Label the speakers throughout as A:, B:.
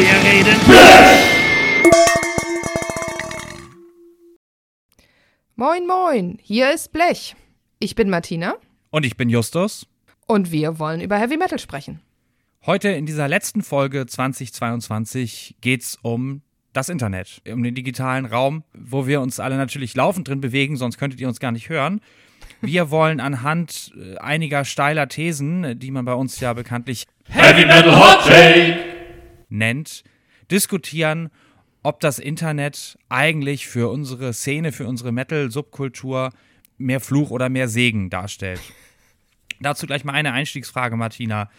A: Wir reden
B: Moin, moin, hier ist Blech. Ich bin Martina
C: Und ich bin Justus.
B: und wir wollen über Heavy Metal sprechen.
C: Heute in dieser letzten Folge 2022 geht's um das Internet, um den digitalen Raum, wo wir uns alle natürlich laufend drin bewegen, sonst könntet ihr uns gar nicht hören. Wir wollen anhand äh, einiger steiler Thesen, äh, die man bei uns ja bekanntlich
A: Heavy Metal Hot Take.
C: Nennt, diskutieren, ob das Internet eigentlich für unsere Szene, für unsere Metal-Subkultur mehr Fluch oder mehr Segen darstellt. Dazu gleich mal eine Einstiegsfrage, Martina.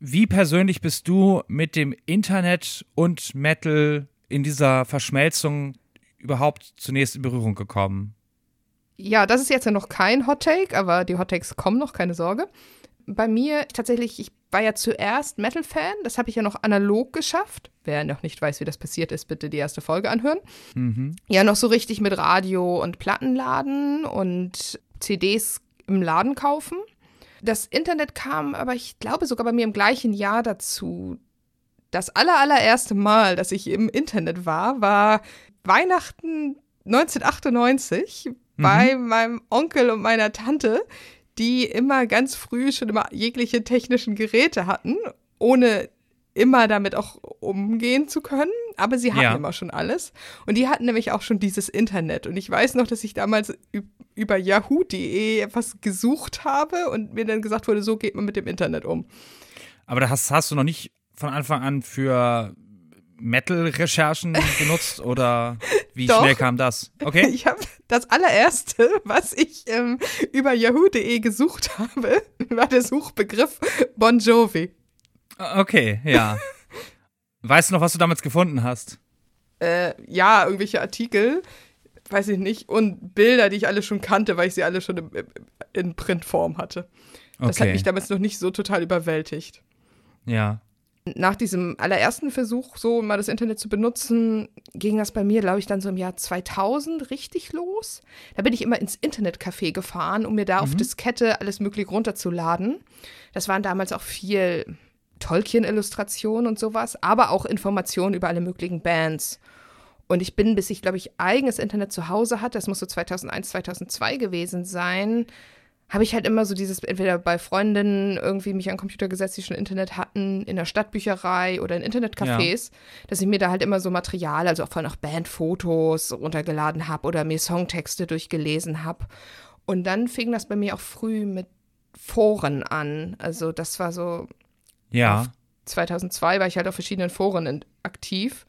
C: Wie persönlich bist du mit dem Internet und Metal in dieser Verschmelzung überhaupt zunächst in Berührung gekommen?
B: Ja, das ist jetzt ja noch kein Hot Take, aber die Hot Takes kommen noch, keine Sorge. Bei mir tatsächlich, ich war ja zuerst Metal-Fan, das habe ich ja noch analog geschafft. Wer noch nicht weiß, wie das passiert ist, bitte die erste Folge anhören. Ja, noch so richtig mit Radio und Plattenladen und CDs im Laden kaufen. Das Internet kam aber, ich glaube, sogar bei mir im gleichen Jahr dazu. Das aller, allererste Mal, dass ich im Internet war, war Weihnachten 1998 bei meinem Onkel und meiner Tante, die immer ganz früh schon immer jegliche technischen Geräte hatten, ohne immer damit auch umgehen zu können. Aber sie hatten
C: Ja.
B: immer schon alles. Und die hatten nämlich auch schon dieses Internet. Und ich weiß noch, dass ich damals über yahoo.de etwas gesucht habe und mir dann gesagt wurde, so geht man mit dem Internet um.
C: Aber das hast, hast du noch nicht von Anfang an für Metal-Recherchen benutzt oder wie
B: Doch.
C: schnell kam das? Okay?
B: Ich habe das allererste, was ich ähm, über yahoo.de gesucht habe, war der Suchbegriff Bon Jovi.
C: Okay, ja. Weißt du noch, was du damals gefunden hast?
B: Äh, ja, irgendwelche Artikel, weiß ich nicht, und Bilder, die ich alle schon kannte, weil ich sie alle schon im, in Printform hatte. Das hat
C: Okay.
B: mich damals noch nicht so total überwältigt.
C: Ja.
B: Nach diesem allerersten Versuch, so mal das Internet zu benutzen, ging das bei mir, glaube ich, dann so im Jahr 2000 richtig los. Da bin ich immer ins Internetcafé gefahren, um mir da auf Diskette alles Mögliche runterzuladen. Das waren damals auch viel Tolkien-Illustrationen und sowas, aber auch Informationen über alle möglichen Bands. Und ich bin, bis ich, glaube ich, eigenes Internet zu Hause hatte, das muss so 2001, 2002 gewesen sein, habe ich halt immer so dieses, entweder bei Freundinnen irgendwie mich an den Computer gesetzt, die schon Internet hatten, in der Stadtbücherei oder in Internetcafés, dass ich mir da halt immer so Material, also auch vor allem auch Bandfotos runtergeladen habe oder mir Songtexte durchgelesen habe. Und dann fing das bei mir auch früh mit Foren an. Also das war so
C: Ja.
B: 2002 war ich halt auf verschiedenen Foren aktiv.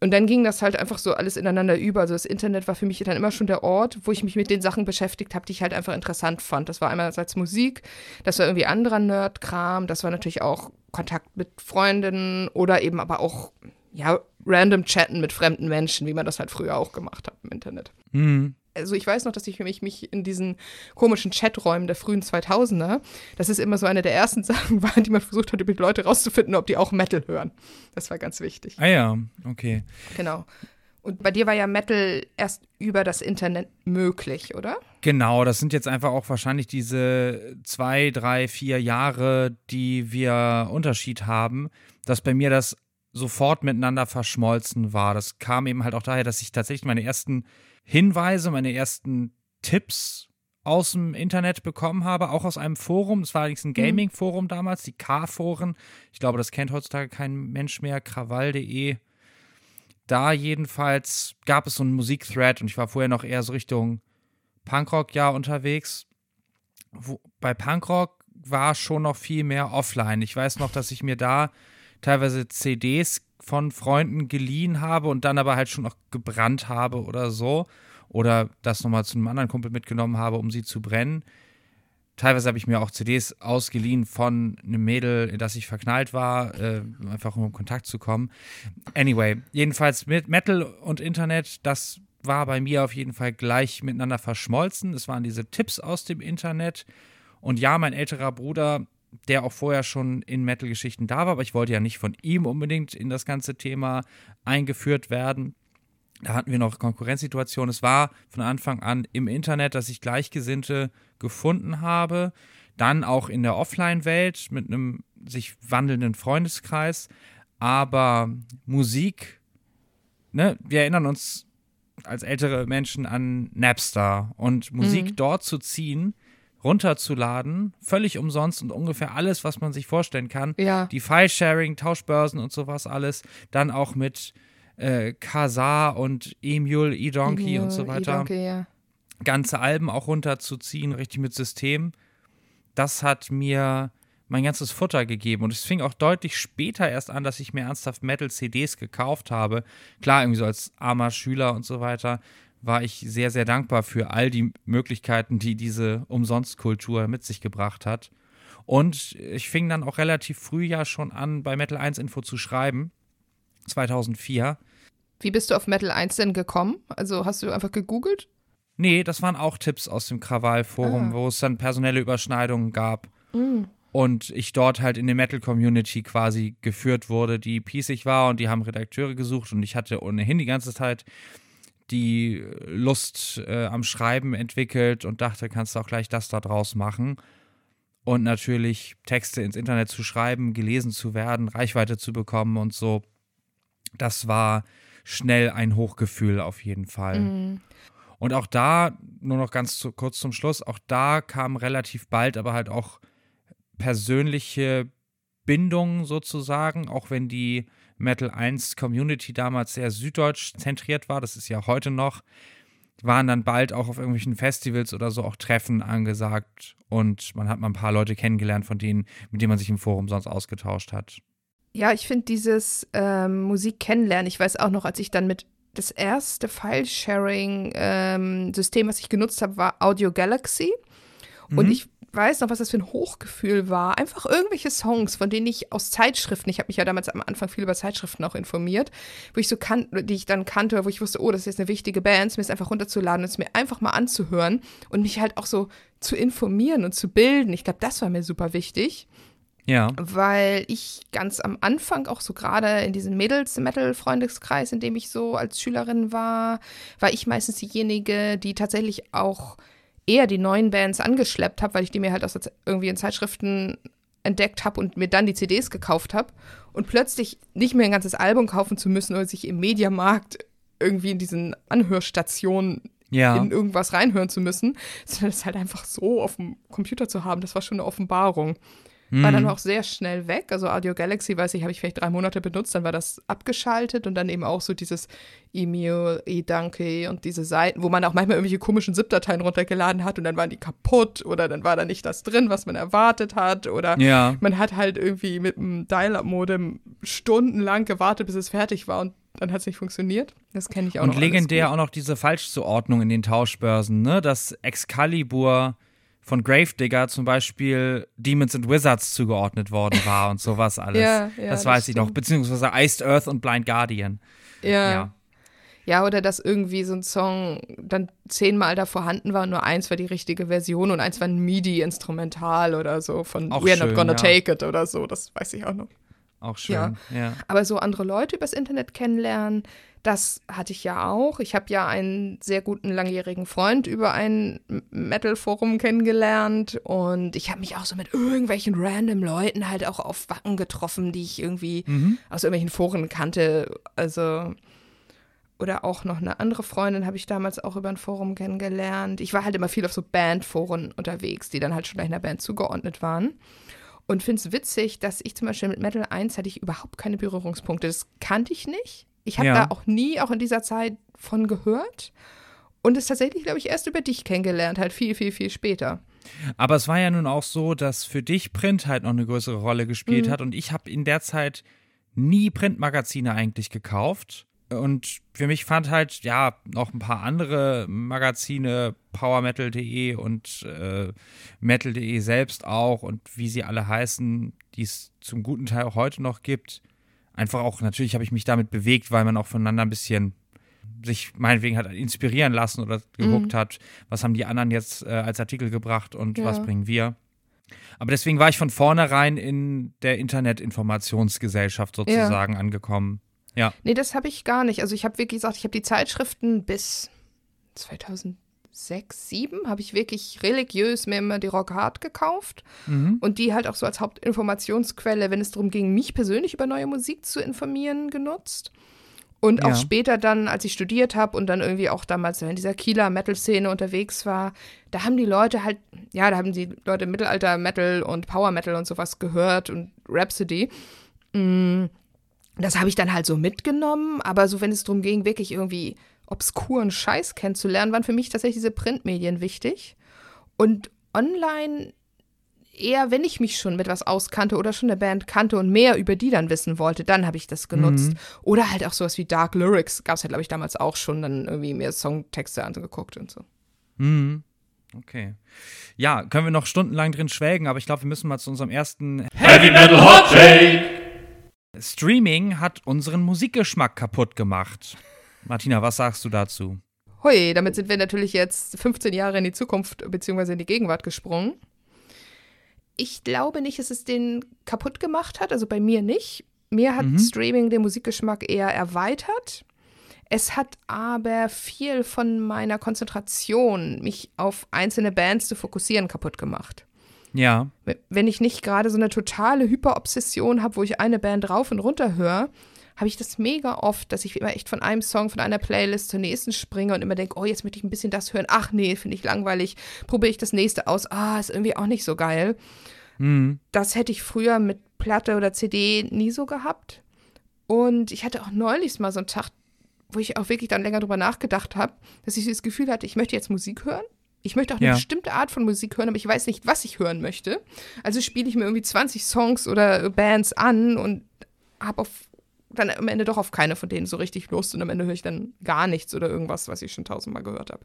B: Und dann ging das halt einfach so alles ineinander über. Also das Internet war für mich dann immer schon der Ort, wo ich mich mit den Sachen beschäftigt habe, die ich halt einfach interessant fand. Das war einerseits Musik, das war irgendwie anderer Nerdkram, das war natürlich auch Kontakt mit Freundinnen oder eben aber auch, ja, random Chatten mit fremden Menschen, wie man das halt früher auch gemacht hat im Internet
C: Hm.
B: Also ich weiß noch, dass ich mich, mich in diesen komischen Chaträumen der frühen 2000er, das ist immer so eine der ersten Sachen war, die man versucht hat, über die Leute rauszufinden, ob die auch Metal hören. Das war ganz wichtig.
C: Ah ja, okay.
B: Genau. Und bei dir war ja Metal erst über das Internet möglich, oder?
C: Genau, das sind jetzt einfach auch wahrscheinlich diese zwei, drei, vier Jahre, die wir Unterschied haben, dass bei mir das sofort miteinander verschmolzen war. Das kam eben halt auch daher, dass ich tatsächlich meine ersten Hinweise, meine ersten Tipps aus dem Internet bekommen habe, auch aus einem Forum. Es war allerdings ein Gaming-Forum damals, die K-Foren. Ich glaube, das kennt heutzutage kein Mensch mehr, krawall.de. Da jedenfalls gab es so einen Musikthread und ich war vorher noch eher so Richtung Punkrock ja unterwegs. Wo, bei Punkrock war schon noch viel mehr offline. Ich weiß noch, dass ich mir da teilweise CDs von Freunden geliehen habe und dann aber halt schon noch gebrannt habe oder so. Oder das nochmal zu einem anderen Kumpel mitgenommen habe, um sie zu brennen. Teilweise habe ich mir auch CDs ausgeliehen von einem Mädel, in das ich verknallt war, äh, einfach um in Kontakt zu kommen. Anyway, jedenfalls mit Metal und Internet, das war bei mir auf jeden Fall gleich miteinander verschmolzen. Es waren diese Tipps aus dem Internet. Und ja, mein älterer Bruder, der auch vorher schon in Metal-Geschichten da war, aber ich wollte ja nicht von ihm unbedingt in das ganze Thema eingeführt werden. Da hatten wir noch Konkurrenzsituationen. Es war von Anfang an im Internet, dass ich Gleichgesinnte gefunden habe. Dann auch in der Offline-Welt mit einem sich wandelnden Freundeskreis. Aber Musik, ne, wir erinnern uns als ältere Menschen an Napster und Musik mhm. dort zu ziehen, runterzuladen, völlig umsonst und ungefähr alles, was man sich vorstellen kann.
B: Ja.
C: Die File-Sharing, Tauschbörsen und sowas alles. Dann auch mit äh, Kazaa und Emule, eDonkey und so weiter.
B: E ja.
C: Ganze Alben auch runterzuziehen, richtig mit System. Das hat mir mein ganzes Futter gegeben. Und es fing auch deutlich später erst an, dass ich mir ernsthaft Metal-CDs gekauft habe. Klar, irgendwie so als armer Schüler und so weiter war ich sehr, sehr dankbar für all die Möglichkeiten, die diese Umsonstkultur mit sich gebracht hat. Und ich fing dann auch relativ früh ja schon an, bei Metal 1 Info zu schreiben. 2004.
B: Wie bist du auf Metal 1 denn gekommen? Also hast du einfach gegoogelt?
C: Nee, das waren auch Tipps aus dem Krawall-Forum, ah. wo es dann personelle Überschneidungen gab. Mm. Und ich dort halt in der Metal-Community quasi geführt wurde, die piesig war und die haben Redakteure gesucht und ich hatte ohnehin die ganze Zeit die Lust äh, am Schreiben entwickelt und dachte, kannst du auch gleich das da draus machen. Und natürlich Texte ins Internet zu schreiben, gelesen zu werden, Reichweite zu bekommen und so. Das war schnell ein Hochgefühl auf jeden Fall. Mhm. Und auch da, nur noch ganz zu, kurz zum Schluss, auch da kam relativ bald aber halt auch persönliche Bindungen sozusagen, auch wenn die Metal 1 Community damals sehr süddeutsch zentriert war, das ist ja heute noch, waren dann bald auch auf irgendwelchen Festivals oder so auch Treffen angesagt und man hat mal ein paar Leute kennengelernt, von denen, mit denen man sich im Forum sonst ausgetauscht hat.
B: Ja, ich finde dieses ähm, Musik kennenlernen, ich weiß auch noch, als ich dann mit das erste File-Sharing-System, ähm, was ich genutzt habe, war Audio Galaxy. Und mhm. ich weiß noch, was das für ein Hochgefühl war. Einfach irgendwelche Songs, von denen ich aus Zeitschriften, ich habe mich ja damals am Anfang viel über Zeitschriften auch informiert, wo ich so kannte, die ich dann kannte, wo ich wusste, oh, das ist jetzt eine wichtige Band, mir es einfach runterzuladen und es mir einfach mal anzuhören und mich halt auch so zu informieren und zu bilden. Ich glaube, das war mir super wichtig.
C: Ja.
B: Weil ich ganz am Anfang auch so gerade in diesem Mädels-Metal-Freundeskreis, in dem ich so als Schülerin war, war ich meistens diejenige, die tatsächlich auch eher die neuen Bands angeschleppt habe, weil ich die mir halt aus irgendwie in Zeitschriften entdeckt habe und mir dann die CDs gekauft habe und plötzlich nicht mehr ein ganzes Album kaufen zu müssen oder sich im Mediamarkt irgendwie in diesen Anhörstationen ja. in irgendwas reinhören zu müssen, sondern es halt einfach so auf dem Computer zu haben, das war schon eine Offenbarung. War dann mhm. auch sehr schnell weg. Also Audio Galaxy, weiß ich, habe ich vielleicht drei Monate benutzt, dann war das abgeschaltet und dann eben auch so dieses E-Mail, E-Danke und diese Seiten, wo man auch manchmal irgendwelche komischen ZIP-Dateien runtergeladen hat und dann waren die kaputt oder dann war da nicht das drin, was man erwartet hat oder
C: ja.
B: man hat halt irgendwie mit einem Dial-Up-Modem stundenlang gewartet, bis es fertig war und dann hat es nicht funktioniert. Das kenne ich auch
C: und
B: noch.
C: Und legendär auch noch diese Falschzuordnung in den Tauschbörsen, ne? Dass Excalibur von Gravedigger zum Beispiel Demons and Wizards zugeordnet worden war und sowas alles. ja, ja, das, das weiß stimmt. ich noch. Beziehungsweise Iced Earth und Blind Guardian.
B: Ja. ja. Ja, oder dass irgendwie so ein Song dann zehnmal da vorhanden war und nur eins war die richtige Version und eins war ein MIDI-Instrumental oder so von
C: auch
B: We're
C: schön,
B: Not Gonna
C: ja.
B: Take It oder so, das weiß ich auch noch.
C: Auch schön, ja. ja.
B: Aber so andere Leute übers Internet kennenlernen, das hatte ich ja auch. Ich habe ja einen sehr guten langjährigen Freund über ein Metal-Forum kennengelernt und ich habe mich auch so mit irgendwelchen random Leuten halt auch auf Wacken getroffen, die ich irgendwie mhm. aus irgendwelchen Foren kannte. Also oder auch noch eine andere Freundin habe ich damals auch über ein Forum kennengelernt. Ich war halt immer viel auf so Bandforen unterwegs, die dann halt schon gleich einer Band zugeordnet waren. Und finde es witzig, dass ich zum Beispiel mit Metal 1 hatte ich überhaupt keine Berührungspunkte. Das kannte ich nicht. Ich habe ja. da auch nie, auch in dieser Zeit, von gehört. Und es tatsächlich, glaube ich, erst über dich kennengelernt, halt viel, viel, viel später.
C: Aber es war ja nun auch so, dass für dich Print halt noch eine größere Rolle gespielt mhm. hat. Und ich habe in der Zeit nie Printmagazine eigentlich gekauft. Und für mich fand halt, ja, noch ein paar andere Magazine, powermetal.de und äh, metal.de selbst auch und wie sie alle heißen, die es zum guten Teil auch heute noch gibt, einfach auch, natürlich habe ich mich damit bewegt, weil man auch voneinander ein bisschen sich meinetwegen hat inspirieren lassen oder geguckt mhm. hat, was haben die anderen jetzt äh, als Artikel gebracht und ja. was bringen wir. Aber deswegen war ich von vornherein in der Internetinformationsgesellschaft sozusagen ja. angekommen. Ja.
B: Nee, das habe ich gar nicht. Also ich habe wirklich gesagt, ich habe die Zeitschriften bis 2007 sechs, sieben habe ich wirklich religiös mir immer die Rock Hard gekauft
C: Mhm.
B: und die halt auch so als Hauptinformationsquelle, wenn es darum ging, mich persönlich über neue Musik zu informieren, genutzt. Und auch
C: Ja.
B: später dann, als ich studiert habe und dann irgendwie auch damals in dieser Kieler Metal-Szene unterwegs war, da haben die Leute halt, ja, da haben die Leute Mittelalter Metal und Power Metal und sowas gehört und Rhapsody. Mm, Das habe ich dann halt so mitgenommen, aber so wenn es darum ging, wirklich irgendwie obskuren Scheiß kennenzulernen, waren für mich tatsächlich diese Printmedien wichtig. Und online eher, wenn ich mich schon mit was auskannte oder schon eine Band kannte und mehr über die dann wissen wollte, dann habe ich das genutzt. Oder halt auch sowas wie Dark Lyrics gab es ja, glaube ich, damals auch schon, dann irgendwie mehr Songtexte angeguckt und so.
C: Mhm. Okay. Ja, können wir noch stundenlang drin schwelgen, aber ich glaube, wir müssen mal zu unserem ersten
A: Heavy Metal Hot Take.
C: Streaming hat unseren Musikgeschmack kaputt gemacht. Martina, was sagst du dazu?
B: Hui, damit sind wir natürlich jetzt 15 Jahre in die Zukunft bzw. in die Gegenwart gesprungen. Ich glaube nicht, dass es den kaputt gemacht hat, also bei mir nicht. Mir hat
C: Mhm.
B: Streaming den Musikgeschmack eher erweitert. Es hat aber viel von meiner Konzentration, mich auf einzelne Bands zu fokussieren, kaputt gemacht.
C: Ja.
B: Wenn ich nicht gerade so eine totale Hyperobsession habe, wo ich eine Band rauf und runter höre, habe ich das mega oft, dass ich immer echt von einem Song, von einer Playlist zur nächsten springe und immer denke, oh, jetzt möchte ich ein bisschen das hören. Ach nee, finde ich langweilig. Probiere ich das nächste aus. Ah, ist irgendwie auch nicht so geil.
C: Mhm.
B: Das hätte ich früher mit Platte oder CD nie so gehabt. Und ich hatte auch neulich mal so einen Tag, wo ich auch wirklich dann länger drüber nachgedacht habe, dass ich das Gefühl hatte, ich möchte jetzt Musik hören. Ich möchte auch eine
C: Ja.
B: bestimmte Art von Musik hören, aber ich weiß nicht, was ich hören möchte. Also spiele ich mir irgendwie 20 Songs oder Bands an und habe auf dann am Ende doch auf keine von denen so richtig Lust und am Ende höre ich dann gar nichts oder irgendwas, was ich schon tausendmal gehört habe.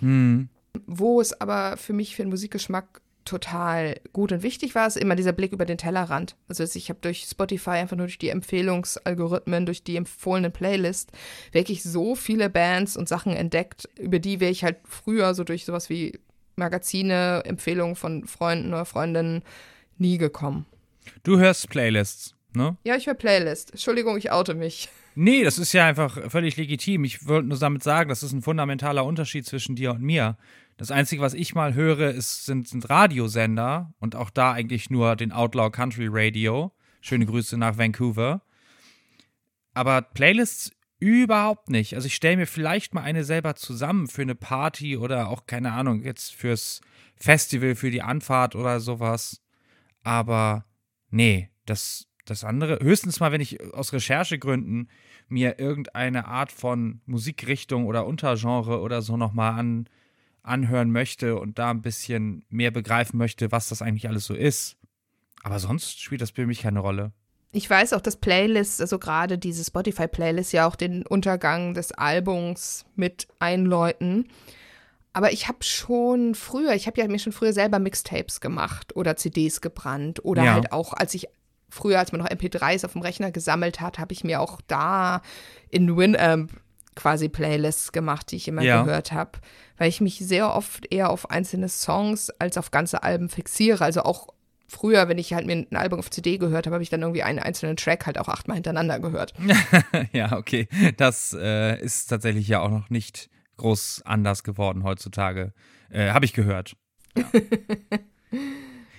C: Mhm.
B: Wo es aber für mich für den Musikgeschmack total gut und wichtig war, ist immer dieser Blick über den Tellerrand. Also ich habe durch Spotify einfach nur durch die Empfehlungsalgorithmen, durch die empfohlene Playlist wirklich so viele Bands und Sachen entdeckt, über die wäre ich halt früher so durch sowas wie Magazine, Empfehlungen von Freunden oder Freundinnen nie gekommen.
C: Du hörst Playlists, ne?
B: Ja, ich höre Playlist. Entschuldigung, ich oute mich.
C: Nee, das ist ja einfach völlig legitim. Ich wollte nur damit sagen, das ist ein fundamentaler Unterschied zwischen dir und mir. Das Einzige, was ich mal höre, ist, sind, sind Radiosender und auch da eigentlich nur den Outlaw Country Radio. Schöne Grüße nach Vancouver. Aber Playlists überhaupt nicht. Also ich stelle mir vielleicht mal eine selber zusammen für eine Party oder auch, keine Ahnung, jetzt fürs Festival, für die Anfahrt oder sowas. Aber nee, das, das andere, höchstens mal, wenn ich aus Recherchegründen mir irgendeine Art von Musikrichtung oder Untergenre oder so nochmal an, anhören möchte und da ein bisschen mehr begreifen möchte, was das eigentlich alles so ist. Aber sonst spielt das für mich keine Rolle.
B: Ich weiß auch, dass Playlists, also gerade diese Spotify-Playlist, ja auch den Untergang des Albums mit einläuten. Aber ich habe schon früher, ich habe ja mir schon früher selber Mixtapes gemacht oder CDs gebrannt oder
C: Ja.
B: halt auch, als ich früher, als man noch MP3s auf dem Rechner gesammelt hat, habe ich mir auch da in Winamp quasi Playlists gemacht, die ich immer
C: Ja.
B: gehört habe, weil ich mich sehr oft eher auf einzelne Songs als auf ganze Alben fixiere. Also auch früher, wenn ich halt mir ein Album auf CD gehört habe, habe ich dann irgendwie einen einzelnen Track halt auch achtmal hintereinander gehört.
C: ja, okay. Das äh, ist tatsächlich ja auch noch nicht groß anders geworden heutzutage. Äh, Habe ich gehört. Ja.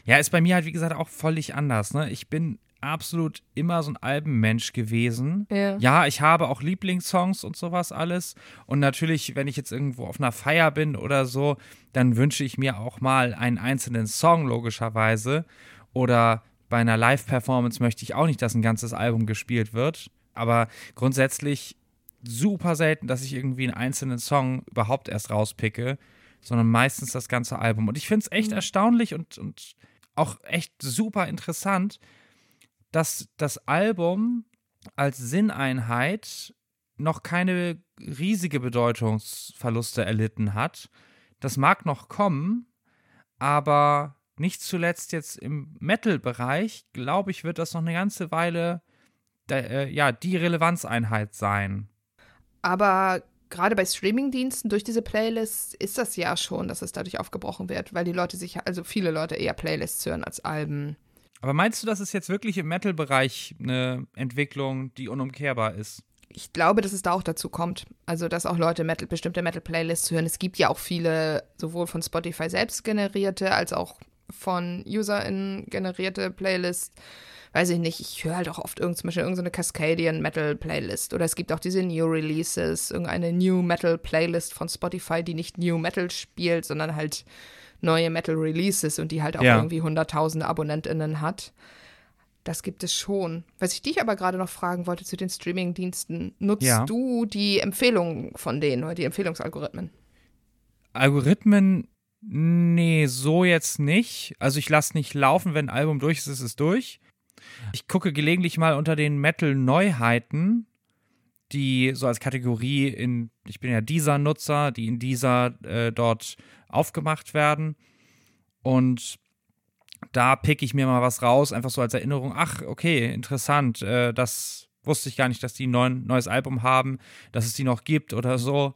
C: ja, ist bei mir halt, wie gesagt, auch völlig anders. Ne? Ich bin absolut immer so ein Albenmensch gewesen.
B: Ja.
C: Ja, ich habe auch Lieblingssongs und sowas alles. Und natürlich, wenn ich jetzt irgendwo auf einer Feier bin oder so, dann wünsche ich mir auch mal einen einzelnen Song, logischerweise. Oder bei einer Live-Performance möchte ich auch nicht, dass ein ganzes Album gespielt wird. Aber grundsätzlich super selten, dass ich irgendwie einen einzelnen Song überhaupt erst rauspicke, sondern meistens das ganze Album. Und ich finde es echt erstaunlich und, und auch echt super interessant, dass das Album als Sinneinheit noch keine riesige Bedeutungsverluste erlitten hat. Das mag noch kommen, aber nicht zuletzt jetzt im Metal-Bereich, glaube ich, wird das noch eine ganze Weile äh, ja, die Relevanzeinheit sein.
B: Aber gerade bei Streamingdiensten durch diese Playlists ist das ja schon, dass es dadurch aufgebrochen wird, weil die Leute sich, also viele Leute eher Playlists hören als Alben.
C: Aber meinst du, das ist jetzt wirklich im Metal-Bereich eine Entwicklung, die unumkehrbar ist?
B: ich glaube, dass es da auch dazu kommt. Also, dass auch Leute Metal, bestimmte Metal-Playlists hören. Es gibt ja auch viele, sowohl von Spotify selbst generierte, als auch von UserInnen generierte Playlists. Weiß ich nicht, ich höre halt auch oft irgend, zum Beispiel irgendeine Cascadian Metal Playlist. Oder es gibt auch diese New Releases, irgendeine New Metal Playlist von Spotify, die nicht New Metal spielt, sondern halt neue Metal Releases und die halt auch ja. irgendwie hunderttausende AbonnentInnen hat. Das gibt es schon. Was ich dich aber gerade noch fragen wollte zu den Streaming-Diensten, nutzt ja. du die Empfehlungen von denen oder die Empfehlungsalgorithmen?
C: Algorithmen, nee, so jetzt nicht. Also ich lasse nicht laufen, wenn ein Album durch ist, ist es durch. Ich gucke gelegentlich mal unter den Metal-Neuheiten, die so als Kategorie in, ich bin ja dieser Nutzer, die in dieser äh, dort aufgemacht werden. Und da pick ich mir mal was raus, einfach so als Erinnerung. Ach, okay, interessant. Äh, das wusste ich gar nicht, dass die ein neues Album haben, dass es die noch gibt oder so.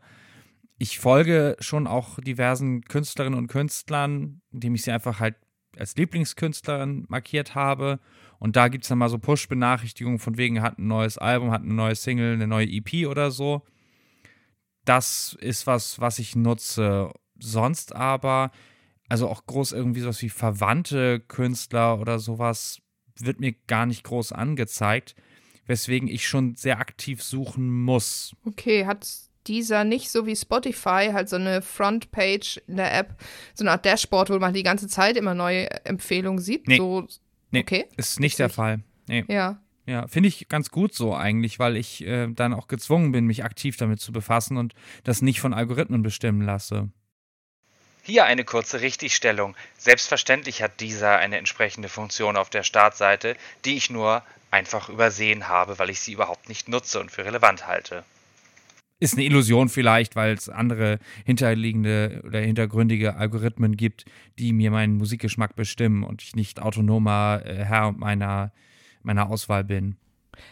C: Ich folge schon auch diversen Künstlerinnen und Künstlern, indem ich sie einfach halt als Lieblingskünstlerin markiert habe. Und da gibt es dann mal so Push-Benachrichtigungen von wegen, hat ein neues Album, hat eine neue Single, eine neue EP oder so. Das ist was, was ich nutze. Sonst aber also auch groß irgendwie sowas wie verwandte Künstler oder sowas wird mir gar nicht groß angezeigt, weswegen ich schon sehr aktiv suchen muss.
B: Okay, hat dieser nicht so wie Spotify halt so eine Frontpage in der App, so eine Art Dashboard, wo man die ganze Zeit immer neue Empfehlungen sieht?
C: Nee,
B: so,
C: nee okay. ist nicht der. Fall. Nee.
B: Ja.
C: Ja, finde ich ganz gut so eigentlich, weil ich äh, dann auch gezwungen bin, mich aktiv damit zu befassen und das nicht von Algorithmen bestimmen lasse.
D: Hier eine kurze Richtigstellung. Selbstverständlich hat dieser eine entsprechende Funktion auf der Startseite, die ich nur einfach übersehen habe, weil ich sie überhaupt nicht nutze und für relevant halte.
C: Ist eine Illusion vielleicht, weil es andere hinterliegende oder hintergründige Algorithmen gibt, die mir meinen Musikgeschmack bestimmen und ich nicht autonomer äh, Herr meiner, meiner Auswahl bin.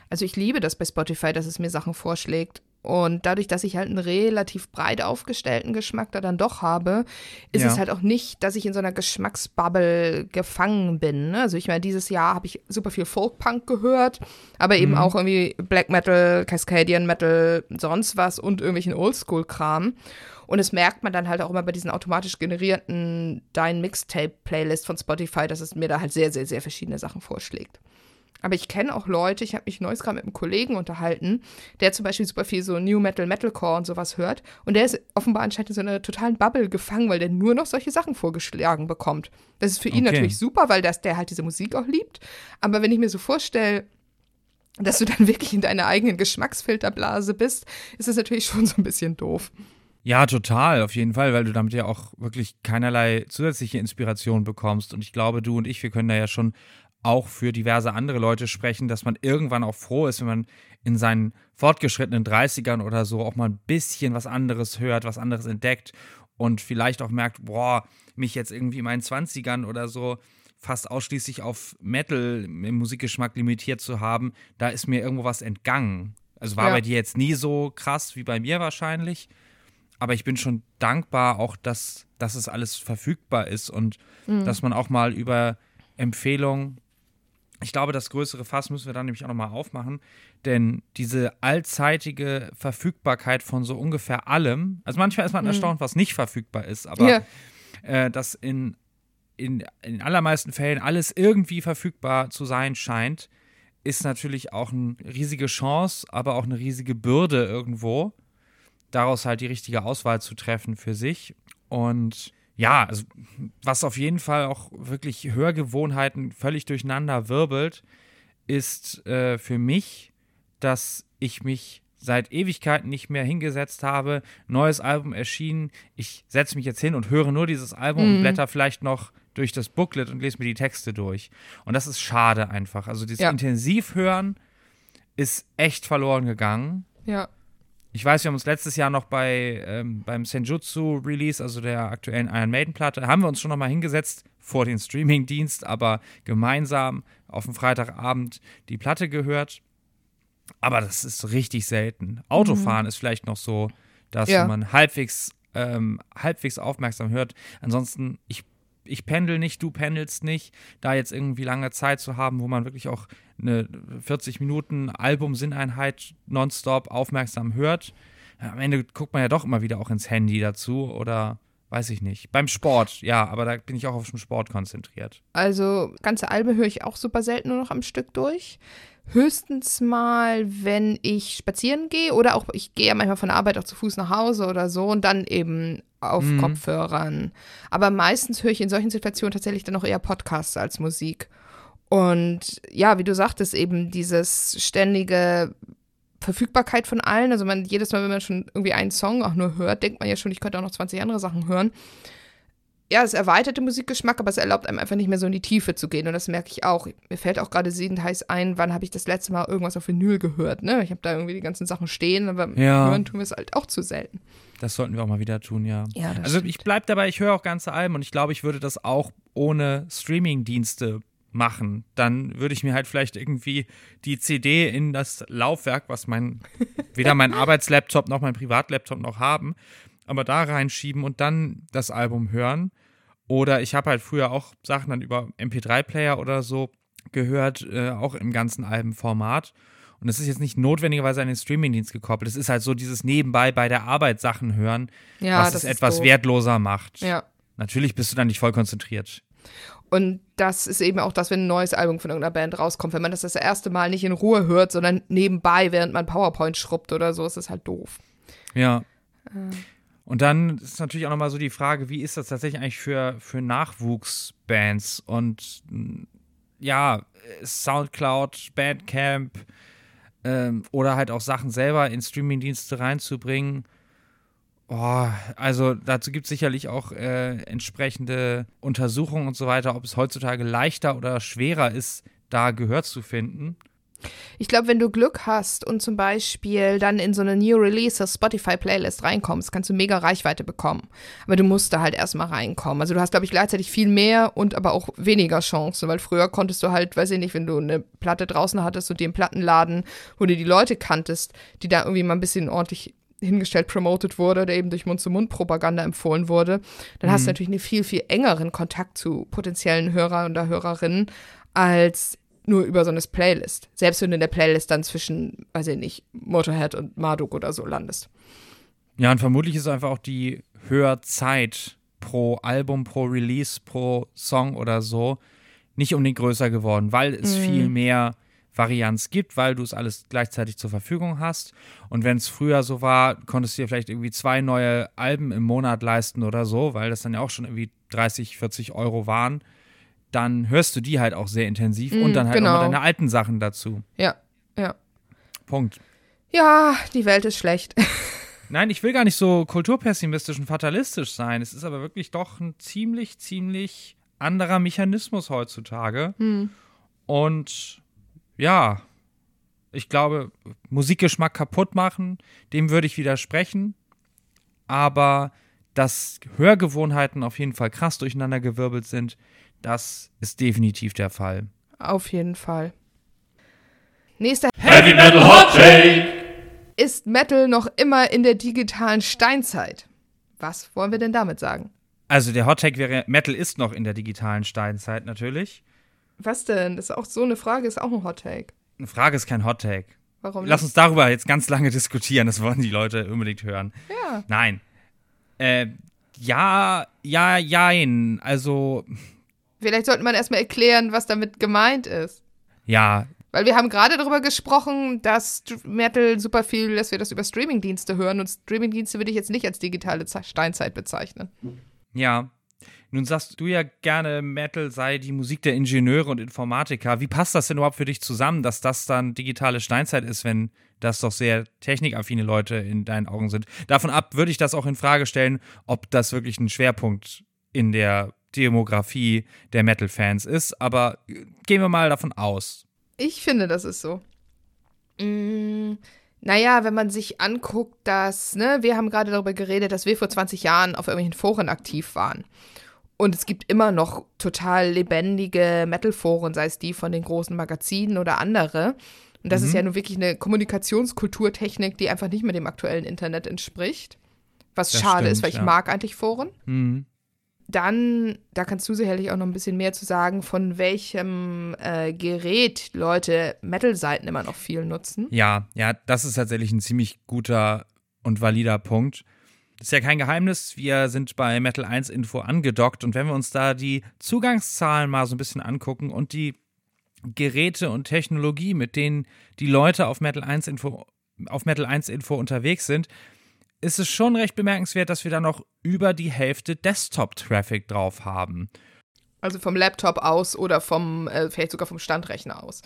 B: Also ich liebe das bei Spotify, dass es mir Sachen vorschlägt und dadurch, dass ich halt einen relativ breit aufgestellten Geschmack da dann doch habe, ist ja. es halt auch nicht, dass ich in so einer Geschmacksbubble gefangen bin. Ne? Also ich meine, dieses Jahr habe ich super viel Folkpunk gehört, aber eben mhm. auch irgendwie Black Metal, Cascadian Metal, sonst was und irgendwelchen Oldschool-Kram. Und es merkt man dann halt auch immer bei diesen automatisch generierten Dein Mixtape-Playlist von Spotify, dass es mir da halt sehr, sehr, sehr verschiedene Sachen vorschlägt. Aber ich kenne auch Leute, ich habe mich neues gerade mit einem Kollegen unterhalten, der zum Beispiel super viel so New Metal, Metalcore und sowas hört. Und der ist offenbar anscheinend in so einer totalen Bubble gefangen, weil der nur noch solche Sachen vorgeschlagen bekommt. Das ist für ihn okay. natürlich super, weil das, der halt diese Musik auch liebt. Aber wenn ich mir so vorstelle, dass du dann wirklich in deiner eigenen Geschmacksfilterblase bist, ist das natürlich schon so ein bisschen doof.
C: Ja, total, auf jeden Fall, weil du damit ja auch wirklich keinerlei zusätzliche Inspiration bekommst. Und ich glaube, du und ich, wir können da ja schon auch für diverse andere Leute sprechen, dass man irgendwann auch froh ist, wenn man in seinen fortgeschrittenen 30ern oder so auch mal ein bisschen was anderes hört, was anderes entdeckt und vielleicht auch merkt, boah, mich jetzt irgendwie in meinen 20ern oder so fast ausschließlich auf Metal im Musikgeschmack limitiert zu haben, da ist mir irgendwo was entgangen. Also war ja. bei dir jetzt nie so krass wie bei mir wahrscheinlich, aber ich bin schon dankbar auch, dass, dass es alles verfügbar ist und mhm. dass man auch mal über Empfehlungen ich glaube, das größere Fass müssen wir dann nämlich auch nochmal aufmachen, denn diese allzeitige Verfügbarkeit von so ungefähr allem, also manchmal ist man mhm. erstaunt, was nicht verfügbar ist, aber ja. äh, dass in, in, in allermeisten Fällen alles irgendwie verfügbar zu sein scheint, ist natürlich auch eine riesige Chance, aber auch eine riesige Bürde irgendwo, daraus halt die richtige Auswahl zu treffen für sich. Und ja, also, was auf jeden Fall auch wirklich Hörgewohnheiten völlig durcheinander wirbelt, ist äh, für mich, dass ich mich seit Ewigkeiten nicht mehr hingesetzt habe. Neues Album erschienen. Ich setze mich jetzt hin und höre nur dieses Album mhm. und blätter vielleicht noch durch das Booklet und lese mir die Texte durch. Und das ist schade einfach. Also dieses ja. Intensivhören ist echt verloren gegangen.
B: Ja.
C: Ich weiß, wir haben uns letztes Jahr noch bei ähm, beim Senjutsu Release, also der aktuellen Iron Maiden Platte, haben wir uns schon noch mal hingesetzt vor den Streaming-Dienst, aber gemeinsam auf dem Freitagabend die Platte gehört. Aber das ist richtig selten. Autofahren mhm. ist vielleicht noch so, dass ja. man halbwegs ähm, halbwegs aufmerksam hört. Ansonsten, ich ich pendel nicht, du pendelst nicht, da jetzt irgendwie lange Zeit zu haben, wo man wirklich auch eine 40 Minuten Album-Sinneinheit nonstop aufmerksam hört. Am Ende guckt man ja doch immer wieder auch ins Handy dazu oder weiß ich nicht. Beim Sport, ja, aber da bin ich auch auf den Sport konzentriert.
B: Also ganze Alben höre ich auch super selten nur noch am Stück durch. Höchstens mal, wenn ich spazieren gehe oder auch ich gehe ja manchmal von der Arbeit auch zu Fuß nach Hause oder so und dann eben auf
C: Mhm.
B: Kopfhörern. Aber meistens höre ich in solchen Situationen tatsächlich dann auch eher Podcasts als Musik. Und ja, wie du sagtest, eben dieses ständige Verfügbarkeit von allen. Also man jedes Mal, wenn man schon irgendwie einen Song auch nur hört, denkt man ja schon, ich könnte auch noch 20 andere Sachen hören. Ja, es erweitert den Musikgeschmack, aber es erlaubt einem einfach nicht mehr so in die Tiefe zu gehen. Und das merke ich auch. Mir fällt auch gerade siedend heiß ein, wann habe ich das letzte Mal irgendwas auf Vinyl gehört. Ne? Ich habe da irgendwie die ganzen Sachen stehen, aber
C: Ja.
B: hören tun wir es halt auch zu selten.
C: Das sollten wir auch mal wieder tun, ja.
B: Ja,
C: also
B: stimmt.
C: ich bleibe dabei, ich höre auch ganze Alben und ich glaube, ich würde das auch ohne Streaming-Dienste machen. Dann würde ich mir halt vielleicht irgendwie die CD in das Laufwerk, was mein, weder mein Arbeitslaptop noch mein Privatlaptop noch haben, aber da reinschieben und dann das Album hören. Oder ich habe halt früher auch Sachen dann über MP3-Player oder so gehört, äh, auch im ganzen Albenformat. Und es ist jetzt nicht notwendigerweise an den Streamingdienst gekoppelt. Es ist halt so dieses nebenbei bei der Arbeit Sachen hören,
B: Ja,
C: was
B: das
C: es etwas
B: doof.
C: wertloser macht.
B: Ja.
C: Natürlich bist du dann nicht voll konzentriert.
B: Und das ist eben auch das, wenn ein neues Album von irgendeiner Band rauskommt. Wenn man das das erste Mal nicht in Ruhe hört, sondern nebenbei, während man PowerPoint schrubbt oder so, ist das halt doof.
C: Ja. Und dann ist natürlich auch nochmal so die Frage, wie ist das tatsächlich eigentlich für, für Nachwuchsbands? Und ja, äh, Soundcloud, Bandcamp ähm, oder halt auch Sachen selber in Streamingdienste reinzubringen. Oh, also dazu gibt es sicherlich auch äh, entsprechende Untersuchungen und so weiter, ob es heutzutage leichter oder schwerer ist, da Gehör zu finden.
B: Ich glaube, wenn du Glück hast und zum Beispiel dann in so eine New Releases Spotify Playlist reinkommst, kannst du mega Reichweite bekommen. Aber du musst da halt erstmal reinkommen. Also du hast, glaube ich, gleichzeitig viel mehr und aber auch weniger Chancen, weil früher konntest du halt, weiß ich nicht, wenn du eine Platte draußen hattest und die im Plattenladen, wo du die Leute kanntest, die da irgendwie mal ein bisschen ordentlich hingestellt promoted wurde oder eben durch Mund-zu-Mund-Propaganda empfohlen wurde, dann hast du natürlich einen viel, viel engeren Kontakt zu potenziellen Hörer oder Hörerinnen als nur über so eine Playlist. Selbst wenn du in der Playlist dann zwischen, weiß ich nicht, Motorhead und Marduk oder so landest.
C: Ja, und vermutlich ist einfach auch die Hörzeit pro Album, pro Release, pro Song oder so nicht unbedingt größer geworden, weil es viel mehr Varianz gibt, weil du es alles gleichzeitig zur Verfügung hast. Und wenn es früher so war, konntest du dir vielleicht irgendwie zwei neue Alben im Monat leisten oder so, weil das dann ja auch schon irgendwie 30, 40 Euro waren. Dann hörst du die halt auch sehr intensiv und dann halt auch
B: genau.
C: noch deine alten Sachen dazu.
B: Ja, ja.
C: Punkt.
B: Ja, die Welt ist schlecht.
C: Nein, ich will gar nicht so kulturpessimistisch und fatalistisch sein. Es ist aber wirklich doch ein ziemlich, ziemlich anderer Mechanismus heutzutage. Und ja, ich glaube, Musikgeschmack kaputt machen, dem würde ich widersprechen. Aber dass Hörgewohnheiten auf jeden Fall krass durcheinandergewirbelt sind, das ist definitiv der Fall.
B: Auf jeden Fall. Nächster
A: Heavy Metal Hot Take.
B: ist Metal noch immer in der digitalen Steinzeit. Was wollen wir denn damit sagen?
C: Also der Hottake wäre, Metal ist noch in der digitalen Steinzeit natürlich.
B: Was denn? Das ist auch so eine Frage, ist auch ein Hot Take.
C: Eine Frage ist kein Hottake.
B: Warum
C: Lass
B: nicht?
C: uns darüber jetzt ganz lange diskutieren, das wollen die Leute unbedingt hören.
B: Ja.
C: Nein. Äh, ja, ja, jein. Also,
B: Vielleicht sollte man erstmal erklären, was damit gemeint ist.
C: ja,
B: Weil wir haben gerade darüber gesprochen, dass Metal super viel, dass wir das über Streamingdienste hören und Streamingdienste würde ich jetzt nicht als digitale Ze- Steinzeit bezeichnen.
C: ja. Nun sagst du ja gerne, Metal sei die Musik der Ingenieure und Informatiker. Wie passt das denn überhaupt für dich zusammen, dass das dann digitale Steinzeit ist, wenn das doch sehr technikaffine Leute in deinen Augen sind? Davon ab würde ich das auch in Frage stellen, ob das wirklich ein Schwerpunkt in der Demografie der Metal-Fans ist. Aber äh, gehen wir mal davon aus.
B: Ich finde, das ist so. Mm, naja, wenn man sich anguckt, dass, ne, wir haben gerade darüber geredet, dass wir vor 20 Jahren auf irgendwelchen Foren aktiv waren. Und es gibt immer noch total lebendige Metal-Foren, sei es die von den großen Magazinen oder andere. Und das ist ja nun wirklich eine Kommunikationskulturtechnik, die einfach nicht mehr dem aktuellen Internet entspricht. Was
C: Das
B: schade ist,
C: stimmt,
B: weil ich
C: ja.
B: mag eigentlich Foren.
C: Mhm.
B: Dann, da kannst du sicherlich auch noch ein bisschen mehr zu sagen, von welchem äh, Gerät Leute Metal-Seiten immer noch viel nutzen.
C: Ja, ja, das ist tatsächlich ein ziemlich guter und valider Punkt. Das ist ja kein Geheimnis, wir sind bei Metal 1 Info angedockt und wenn wir uns da die Zugangszahlen mal so ein bisschen angucken und die Geräte und Technologie, mit denen die Leute auf Metal 1 Info, auf Metal 1 Info unterwegs sind, ist es schon recht bemerkenswert, dass wir da noch über die Hälfte Desktop-Traffic drauf haben.
B: Also vom Laptop aus oder vom, äh, vielleicht sogar vom Standrechner aus.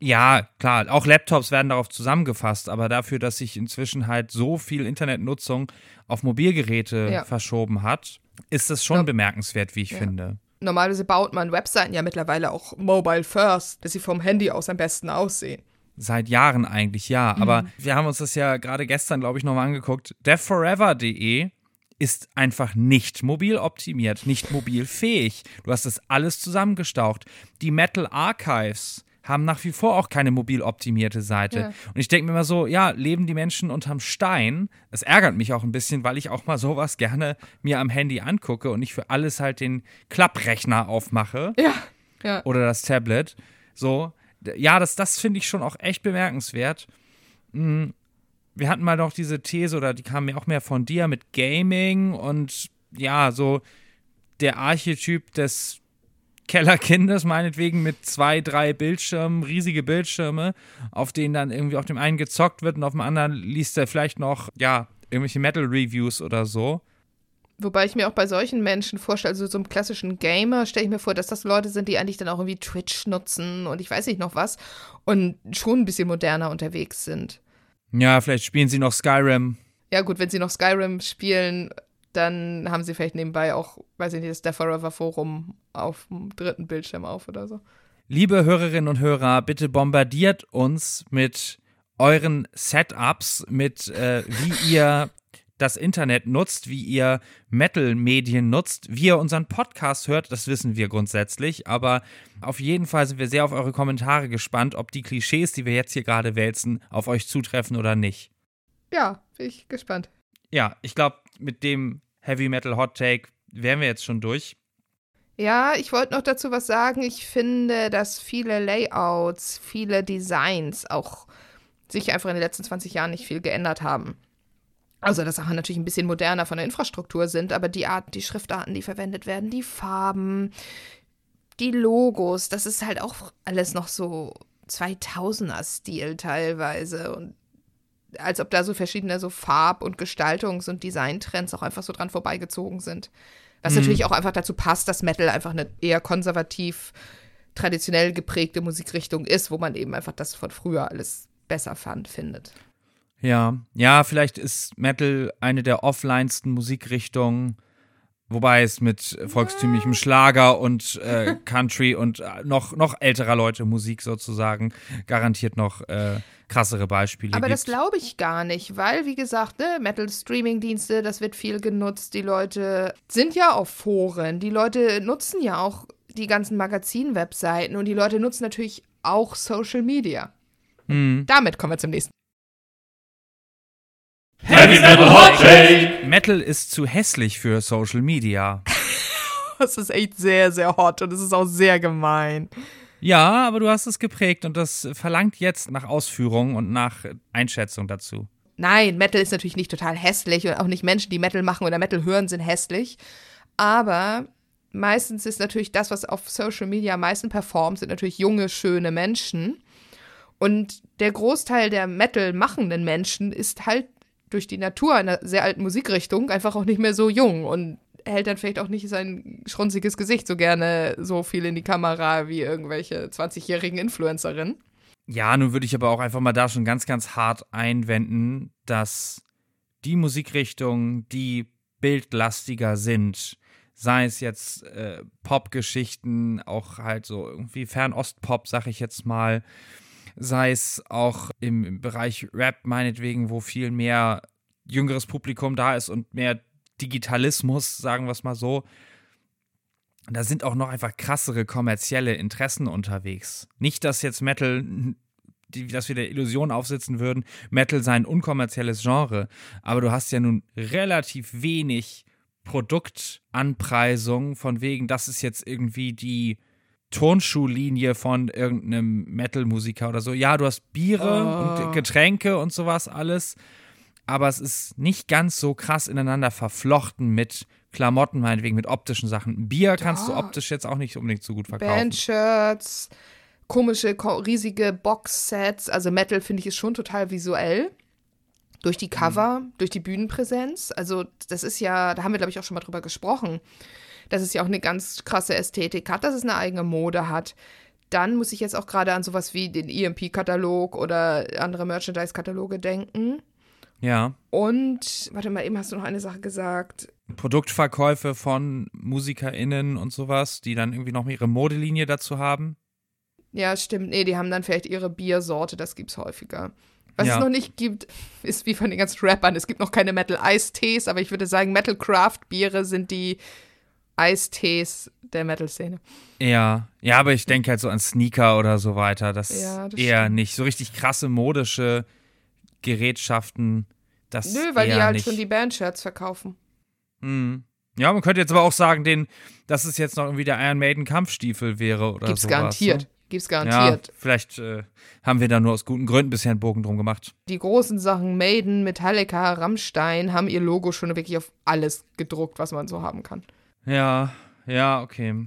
C: Ja, klar, auch Laptops werden darauf zusammengefasst, aber dafür, dass sich inzwischen halt so viel Internetnutzung auf Mobilgeräte ja. verschoben hat, ist das schon ja. bemerkenswert, wie ich ja. finde.
B: Normalerweise baut man Webseiten ja mittlerweile auch mobile first, dass sie vom Handy aus am besten aussehen.
C: Seit Jahren eigentlich, ja. Mhm. Aber wir haben uns das ja gerade gestern, glaube ich, nochmal angeguckt. DevForever.de ist einfach nicht mobil optimiert, nicht mobilfähig. Du hast das alles zusammengestaucht. Die Metal Archives haben nach wie vor auch keine mobil optimierte Seite. Ja. Und ich denke mir immer so, ja, leben die Menschen unterm Stein? Das ärgert mich auch ein bisschen, weil ich auch mal sowas gerne mir am Handy angucke und nicht für alles halt den Klapprechner aufmache.
B: Ja. ja.
C: Oder das Tablet. So ja, das, das finde ich schon auch echt bemerkenswert. Hm, wir hatten mal noch diese These, oder die kam mir auch mehr von dir mit Gaming und ja, so der Archetyp des Kellerkindes, meinetwegen mit zwei, drei Bildschirmen, riesige Bildschirme, auf denen dann irgendwie auf dem einen gezockt wird und auf dem anderen liest er vielleicht noch, ja, irgendwelche Metal-Reviews oder so.
B: Wobei ich mir auch bei solchen Menschen vorstelle, also so einem klassischen Gamer, stelle ich mir vor, dass das Leute sind, die eigentlich dann auch irgendwie Twitch nutzen und ich weiß nicht noch was und schon ein bisschen moderner unterwegs sind.
C: Ja, vielleicht spielen sie noch Skyrim.
B: Ja, gut, wenn sie noch Skyrim spielen, dann haben sie vielleicht nebenbei auch, weiß ich nicht, das Death Forever Forum auf dem dritten Bildschirm auf oder so.
C: Liebe Hörerinnen und Hörer, bitte bombardiert uns mit euren Setups, mit äh, wie ihr das Internet nutzt, wie ihr Metal-Medien nutzt, wie ihr unseren Podcast hört, das wissen wir grundsätzlich. Aber auf jeden Fall sind wir sehr auf eure Kommentare gespannt, ob die Klischees, die wir jetzt hier gerade wälzen, auf euch zutreffen oder nicht.
B: Ja, bin ich gespannt.
C: Ja, ich glaube, mit dem Heavy Metal Hot Take wären wir jetzt schon durch.
B: Ja, ich wollte noch dazu was sagen. Ich finde, dass viele Layouts, viele Designs auch sich einfach in den letzten 20 Jahren nicht viel geändert haben. Also, dass Sachen natürlich ein bisschen moderner von der Infrastruktur sind, aber die Art, die Schriftarten, die verwendet werden, die Farben, die Logos, das ist halt auch alles noch so 2000er-Stil teilweise und als ob da so verschiedene so Farb- und Gestaltungs- und Designtrends auch einfach so dran vorbeigezogen sind. Was mhm. natürlich auch einfach dazu passt, dass Metal einfach eine eher konservativ, traditionell geprägte Musikrichtung ist, wo man eben einfach das von früher alles besser fand, findet.
C: Ja, ja, vielleicht ist Metal eine der offlinesten Musikrichtungen, wobei es mit volkstümlichem Schlager und äh, Country und äh, noch, noch älterer Leute Musik sozusagen garantiert noch äh, krassere Beispiele
B: Aber
C: gibt.
B: das glaube ich gar nicht, weil, wie gesagt, ne, Metal-Streaming-Dienste, das wird viel genutzt. Die Leute sind ja auf Foren, die Leute nutzen ja auch die ganzen Magazin-Webseiten und die Leute nutzen natürlich auch Social Media.
C: Hm.
B: Damit kommen wir zum nächsten.
A: Heavy Metal Hot Take.
C: Metal ist zu hässlich für Social Media.
B: das ist echt sehr, sehr hot und es ist auch sehr gemein.
C: Ja, aber du hast es geprägt und das verlangt jetzt nach Ausführung und nach Einschätzung dazu.
B: Nein, Metal ist natürlich nicht total hässlich und auch nicht Menschen, die Metal machen oder Metal hören, sind hässlich. Aber meistens ist natürlich das, was auf Social Media am meisten performt, sind natürlich junge, schöne Menschen. Und der Großteil der Metal machenden Menschen ist halt durch die Natur einer sehr alten Musikrichtung einfach auch nicht mehr so jung und hält dann vielleicht auch nicht sein schrunziges Gesicht so gerne so viel in die Kamera wie irgendwelche 20-jährigen Influencerinnen.
C: Ja, nun würde ich aber auch einfach mal da schon ganz, ganz hart einwenden, dass die Musikrichtungen, die bildlastiger sind, sei es jetzt äh, Popgeschichten, auch halt so irgendwie Fernost-Pop, sag ich jetzt mal, sei es auch im, Bereich Rap meinetwegen, wo viel mehr jüngeres Publikum da ist und mehr Digitalismus, sagen wir es mal so. Da sind auch noch einfach krassere kommerzielle Interessen unterwegs. Nicht, dass jetzt Metal, die, dass wir der Illusion aufsitzen würden, Metal sei ein unkommerzielles Genre, aber du hast ja nun relativ wenig Produktanpreisung von wegen, das ist jetzt irgendwie die Turnschuhlinie von irgendeinem Metal-Musiker oder so. Ja, du hast Biere
B: Oh.
C: und Getränke und sowas alles, aber es ist nicht ganz so krass ineinander verflochten mit Klamotten, meinetwegen mit optischen Sachen. Bier kannst du optisch jetzt auch nicht unbedingt so gut verkaufen.
B: Bandshirts, komische, ko- riesige Boxsets. Also Metal finde ich ist schon total visuell. Durch die Cover, durch die Bühnenpräsenz. Also das ist ja, da haben wir glaube ich auch schon mal drüber gesprochen, dass es ja auch eine ganz krasse Ästhetik hat, dass es eine eigene Mode hat. Dann muss ich jetzt auch gerade an sowas wie den EMP-Katalog oder andere Merchandise-Kataloge denken.
C: Ja.
B: Und, warte mal, eben hast du noch eine Sache gesagt.
C: Produktverkäufe von MusikerInnen und sowas, die dann irgendwie noch ihre Modelinie dazu haben.
B: Ja, stimmt. Nee, die haben dann vielleicht ihre Biersorte, das gibt's häufiger. Was
C: Ja.
B: es noch nicht gibt, ist wie von den ganzen Rappern. Es gibt noch keine Metal-Eistees, aber ich würde sagen, Metal-Craft-Biere sind die Eistees der Metal-Szene.
C: Ja, ja, aber ich denke halt so an Sneaker oder so weiter. Das,
B: Ja, das
C: eher
B: stimmt.
C: nicht. So richtig krasse modische Gerätschaften. Das
B: Nö, weil die halt
C: nicht.
B: schon die Bandshirts verkaufen.
C: Mhm. Ja, man könnte jetzt aber auch sagen, den, dass es jetzt noch irgendwie der Iron Maiden Kampfstiefel wäre oder
B: Gibt's
C: sowas.
B: garantiert.
C: Ne?
B: Gibt's
C: Ja,
B: garantiert.
C: vielleicht äh, haben wir da nur aus guten Gründen bisher einen Bogen drum gemacht.
B: Die großen Sachen, Maiden, Metallica, Rammstein, haben ihr Logo schon wirklich auf alles gedruckt, was man so haben kann.
C: Ja, ja, okay.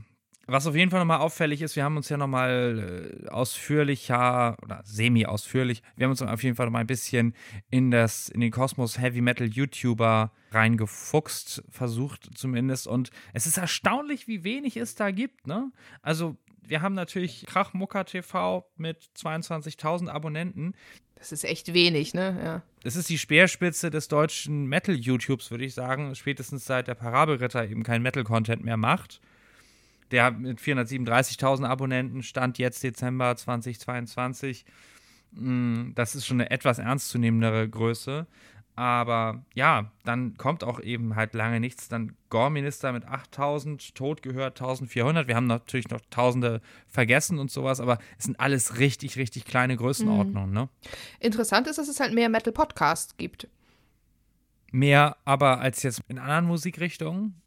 C: Was auf jeden Fall nochmal auffällig ist, wir haben uns ja nochmal äh, ausführlicher oder semi-ausführlich, wir haben uns auf jeden Fall nochmal ein bisschen in, das, in den Kosmos Heavy Metal YouTuber reingefuchst, versucht zumindest. Und es ist erstaunlich, wie wenig es da gibt, ne? Also, wir haben natürlich Krachmucker TV mit 22.000 Abonnenten.
B: Das ist echt wenig, ne? Ja.
C: Das ist die Speerspitze des deutschen Metal-YouTubes, würde ich sagen. Spätestens seit der Parabelritter eben kein Metal-Content mehr macht. Der mit 437.000 Abonnenten stand jetzt Dezember 2022. Mm, Das ist schon eine etwas ernstzunehmendere Größe. Aber ja, dann kommt auch eben halt lange nichts. Dann Gore-Minister mit 8000, tot gehört 1400. Wir haben natürlich noch Tausende vergessen und sowas, aber es sind alles richtig, richtig kleine Größenordnungen, ne?
B: Interessant ist, dass es halt mehr Metal-Podcasts gibt.
C: Mehr aber als jetzt in anderen Musikrichtungen.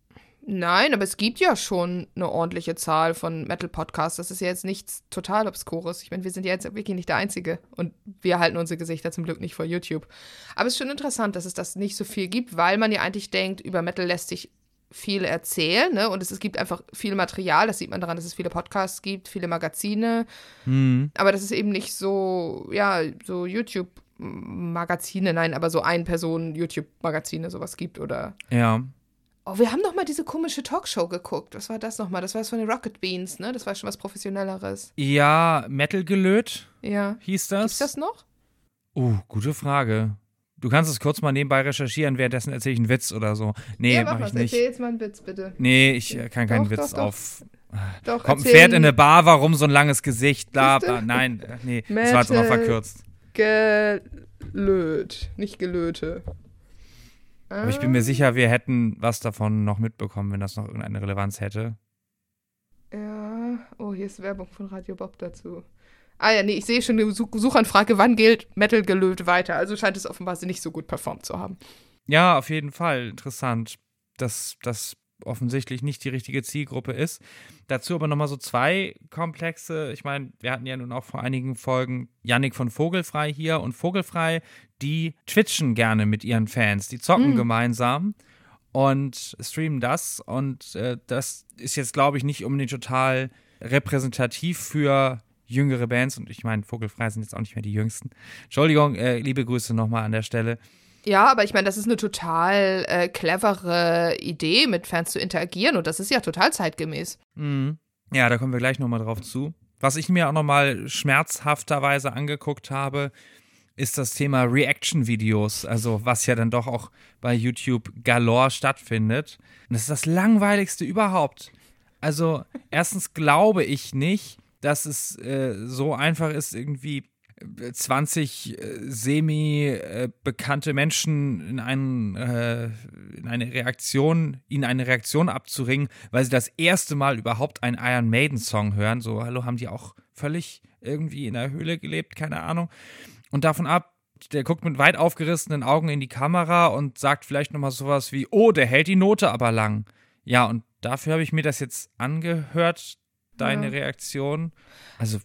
B: Nein, aber es gibt ja schon eine ordentliche Zahl von Metal-Podcasts. Das ist ja jetzt nichts total Obskures. Ich meine, wir sind ja jetzt wirklich nicht der Einzige. Und wir halten unsere Gesichter zum Glück nicht vor YouTube. Aber es ist schon interessant, dass es das nicht so viel gibt, weil man ja eigentlich denkt, über Metal lässt sich viel erzählen. Ne? Und es, es gibt einfach viel Material. Das sieht man daran, dass es viele Podcasts gibt, viele Magazine.
C: Hm.
B: Aber das ist eben nicht so, ja, so YouTube-Magazine, nein, aber so Ein-Personen-YouTube-Magazine sowas gibt oder
C: Ja.
B: Oh, wir haben noch mal diese komische Talkshow geguckt. Was war das noch mal? Das war das von den Rocket Beans, ne? Das war schon was Professionelleres.
C: Ja, Metal gelöt
B: Ja.
C: hieß das.
B: Gibt's das noch?
C: Uh, gute Frage. Du kannst es kurz mal nebenbei recherchieren, währenddessen erzähle ich einen Witz oder so. Nee,
B: ja,
C: mach ich
B: was.
C: nicht.
B: Erzähl jetzt mal einen Witz, bitte.
C: Nee, ich äh, kann keinen
B: Doch,
C: Witz
B: doch, doch.
C: auf.
B: Doch,
C: Kommt ein Pferd in eine Bar, warum so ein langes Gesicht? Bla, bla. Nein, äh, nee, das war jetzt noch
B: Metal.
C: verkürzt.
B: Gelöt, nicht Gelöte.
C: Aber ich bin mir sicher, wir hätten was davon noch mitbekommen, wenn das noch irgendeine Relevanz hätte.
B: Ja. Oh, hier ist Werbung von Radio Bob dazu. Ah ja, nee, ich sehe schon eine Such Suchanfrage, wann gilt Metal gelöt weiter? Also scheint es offenbar nicht so gut performt zu haben.
C: Ja, auf jeden Fall. Interessant, dass das offensichtlich nicht die richtige Zielgruppe ist. Dazu aber nochmal so zwei Komplexe. Ich meine, wir hatten ja nun auch vor einigen Folgen Yannick von Vogelfrei hier und Vogelfrei, die twitchen gerne mit ihren Fans. Die zocken
B: Mhm.
C: gemeinsam und streamen das. Und äh, das ist jetzt, glaube ich, nicht unbedingt total repräsentativ für jüngere Bands. Und ich meine, Vogelfrei sind jetzt auch nicht mehr die jüngsten. Entschuldigung, äh, liebe Grüße nochmal an der Stelle.
B: Ja, aber ich meine, das ist eine total äh, clevere Idee, mit Fans zu interagieren und das ist ja total zeitgemäß.
C: Mhm. Ja, da kommen wir gleich nochmal drauf zu. Was ich mir auch nochmal schmerzhafterweise angeguckt habe, ist das Thema Reaction-Videos, also was ja dann doch auch bei YouTube galore stattfindet. Und das ist das langweiligste überhaupt. Also, erstens glaube ich nicht, dass es äh, so einfach ist, irgendwie 20 äh, semi-bekannte Menschen in, einen, äh, in eine Reaktion, ihnen eine Reaktion abzuringen, weil sie das erste Mal überhaupt einen Iron Maiden-Song hören. So, hallo, haben die auch völlig irgendwie in der Höhle gelebt, keine Ahnung. Und davon ab, Der guckt mit weit aufgerissenen Augen in die Kamera und sagt vielleicht nochmal sowas wie, oh, der hält die Note aber lang. Ja, und dafür habe ich mir das jetzt angehört, deine ja. Reaktion. Also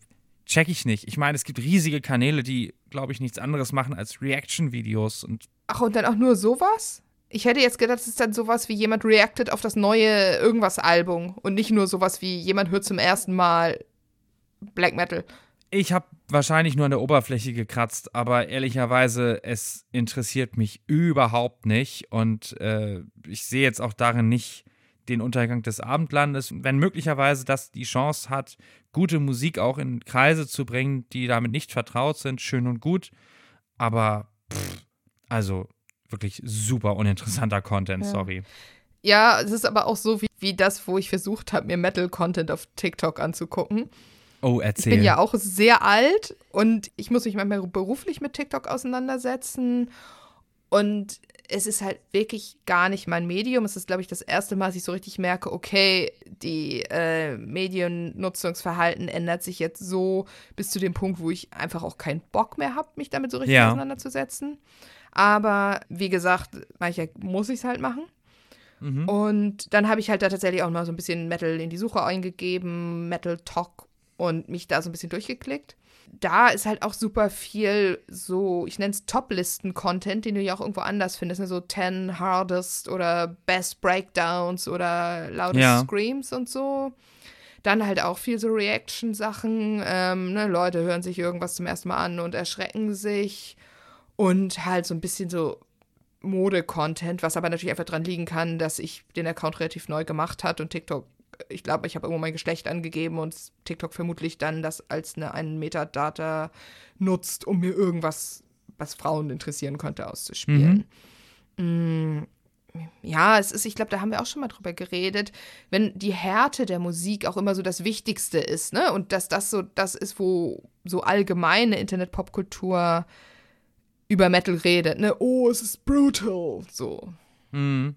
C: check ich nicht. Ich meine, es gibt riesige Kanäle, die, glaube ich, nichts anderes machen als Reaction-Videos und.
B: Ach, und dann auch nur sowas? Ich hätte jetzt gedacht, es ist dann sowas wie jemand reactet auf das neue irgendwas-Album und nicht nur sowas wie jemand hört zum ersten Mal Black Metal.
C: Ich habe wahrscheinlich nur an der Oberfläche gekratzt, aber ehrlicherweise, es interessiert mich überhaupt nicht und äh, ich sehe jetzt auch darin nicht den Untergang des Abendlandes, wenn möglicherweise das die Chance hat, gute Musik auch in Kreise zu bringen, die damit nicht vertraut sind, schön und gut, aber pff, also wirklich super uninteressanter Content, ja. sorry.
B: Ja, es ist aber auch so wie, wie das, wo ich versucht habe, mir Metal-Content auf TikTok anzugucken.
C: Oh, erzähl.
B: Ich bin ja auch sehr alt und ich muss mich manchmal beruflich mit TikTok auseinandersetzen. Und es ist halt wirklich gar nicht mein Medium. Es ist, glaube ich, das erste Mal, dass ich so richtig merke, okay, die äh, Mediennutzungsverhalten ändert sich jetzt so bis zu dem Punkt, wo ich einfach auch keinen Bock mehr habe, mich damit so richtig ja. auseinanderzusetzen. Aber wie gesagt, manchmal muss ich es halt machen. Mhm. Und dann habe ich halt da tatsächlich auch mal so ein bisschen Metal in die Suche eingegeben, Metal Talk und mich da so ein bisschen durchgeklickt da ist halt auch super viel so, ich nenne es Top-Listen-Content, den du ja auch irgendwo anders findest, ne? so 10 Hardest oder Best Breakdowns oder Loudest ja. Screams und so. Dann halt auch viel so Reaction-Sachen. Ähm, ne? Leute hören sich irgendwas zum ersten Mal an und erschrecken sich. Und halt so ein bisschen so Mode-Content, was aber natürlich einfach dran liegen kann, dass ich den Account relativ neu gemacht hat und TikTok ich glaube, ich habe irgendwo mein Geschlecht angegeben und TikTok vermutlich dann das als eine, eine Metadata nutzt, um mir irgendwas, was Frauen interessieren könnte, auszuspielen. Mhm. Mm, ja, es ist, ich glaube, da haben wir auch schon mal drüber geredet, wenn die Härte der Musik auch immer so das Wichtigste ist, ne? Und dass das so das ist, wo so allgemeine Internet-Popkultur über Metal redet, ne? Oh, es ist brutal, so.
C: Mhm.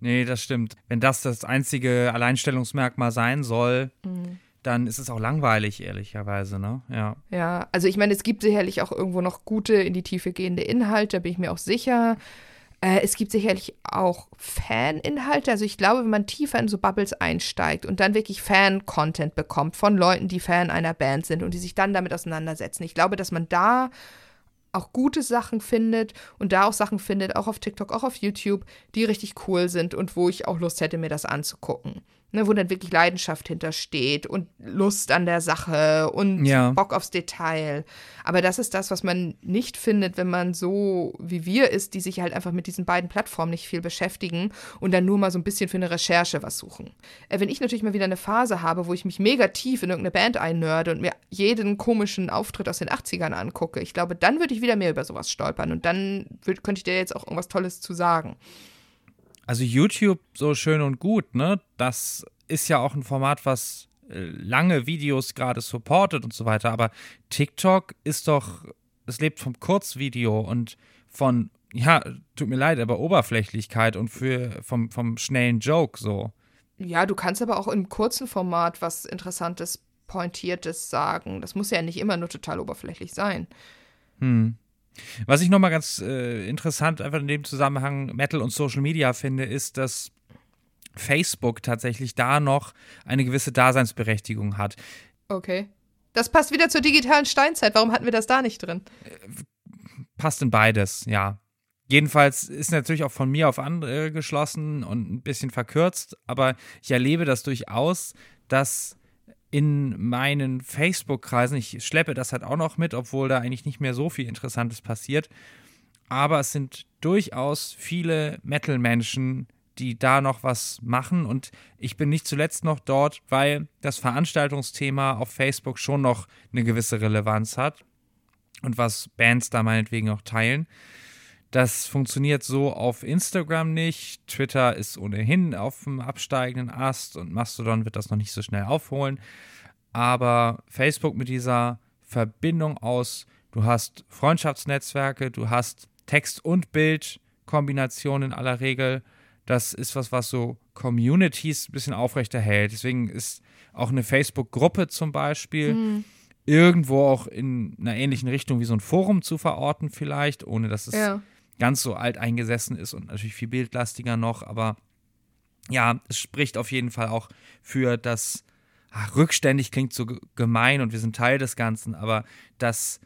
C: Nee, das stimmt. Wenn das das einzige Alleinstellungsmerkmal sein soll, mhm. dann ist es auch langweilig, ehrlicherweise, ne? Ja.
B: Ja, also ich meine, es gibt sicherlich auch irgendwo noch gute, in die Tiefe gehende Inhalte, da bin ich mir auch sicher. Äh, es gibt sicherlich auch Fan-Inhalte. Also ich glaube, wenn man tiefer in so Bubbles einsteigt und dann wirklich Fan-Content bekommt von Leuten, die Fan einer Band sind und die sich dann damit auseinandersetzen, ich glaube, dass man da auch gute Sachen findet und da auch Sachen findet, auch auf TikTok, auch auf YouTube, die richtig cool sind und wo ich auch Lust hätte, mir das anzugucken ne, wo dann wirklich Leidenschaft hintersteht und Lust an der Sache und ja. Bock aufs Detail. Aber das ist das, was man nicht findet, wenn man so wie wir ist, die sich halt einfach mit diesen beiden Plattformen nicht viel beschäftigen und dann nur mal so ein bisschen für eine Recherche was suchen. Äh, wenn ich natürlich mal wieder eine Phase habe, wo ich mich mega tief in irgendeine Band einnörde und mir jeden komischen Auftritt aus den 80ern angucke, ich glaube, dann würde ich wieder mehr über sowas stolpern und dann würd, könnte ich dir jetzt auch irgendwas Tolles zu sagen.
C: Also YouTube so schön und gut, ne? Das ist ja auch ein Format, was äh, lange Videos gerade supportet und so weiter. Aber TikTok ist doch, es lebt vom Kurzvideo und von, ja, tut mir leid, aber Oberflächlichkeit und für, vom, vom schnellen Joke so.
B: Ja, du kannst aber auch im kurzen Format was Interessantes, Pointiertes sagen. Das muss ja nicht immer nur total oberflächlich sein.
C: Hm. Was ich nochmal ganz äh, interessant einfach in dem Zusammenhang Metal und Social Media finde, ist, dass Facebook tatsächlich da noch eine gewisse Daseinsberechtigung hat.
B: Okay. Das passt wieder zur digitalen Steinzeit. Warum hatten wir das da nicht drin?
C: Passt in beides, ja. Jedenfalls ist natürlich auch von mir auf andere geschlossen und ein bisschen verkürzt, aber ich erlebe das durchaus, dass in meinen Facebook-Kreisen, ich schleppe das halt auch noch mit, obwohl da eigentlich nicht mehr so viel Interessantes passiert, aber es sind durchaus viele Metal-Menschen, die da noch was machen. Und ich bin nicht zuletzt noch dort, weil das Veranstaltungsthema auf Facebook schon noch eine gewisse Relevanz hat und was Bands da meinetwegen auch teilen. Das funktioniert so auf Instagram nicht. Twitter ist ohnehin auf dem absteigenden Ast und Mastodon wird das noch nicht so schnell aufholen. Aber Facebook mit dieser Verbindung aus, du hast Freundschaftsnetzwerke, du hast Text- und Bildkombination in aller Regel. Das ist was, was so Communities ein bisschen aufrechterhält. Deswegen ist auch eine Facebook-Gruppe zum Beispiel. Mhm irgendwo auch in einer ähnlichen Richtung wie so ein Forum zu verorten, vielleicht, ohne dass es
B: Ja.
C: Ganz so alt eingesessen ist und natürlich viel bildlastiger noch, aber ja, es spricht auf jeden Fall auch für das ach, rückständig klingt so ge- gemein und wir sind Teil des Ganzen, aber das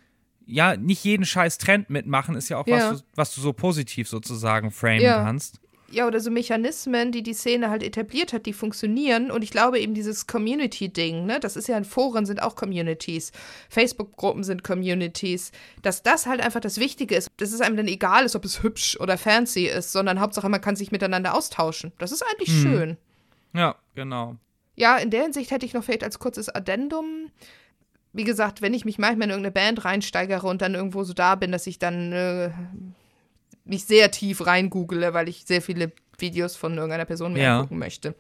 C: ja, nicht jeden scheiß Trend mitmachen ist ja auch
B: Ja.
C: was, du, was du so positiv sozusagen framen
B: Ja.
C: kannst.
B: Ja, oder so Mechanismen, die die Szene halt etabliert hat, die funktionieren. Und ich glaube eben dieses Community-Ding, ne, das ist ja in Foren sind auch Communities, Facebook-Gruppen sind Communities, dass das halt einfach das Wichtige ist. Dass es einem dann egal ist, ob es hübsch oder fancy ist, sondern Hauptsache man kann sich miteinander austauschen. Das ist eigentlich
C: Mhm.
B: schön.
C: Ja, genau.
B: Ja, in der Hinsicht hätte ich noch vielleicht als kurzes Addendum. Wie gesagt, wenn ich mich manchmal in irgendeine Band reinsteigere und dann irgendwo so da bin, dass ich dann äh, mich sehr tief reingoogle, weil ich sehr viele Videos von irgendeiner Person mir
C: Ja.
B: angucken möchte.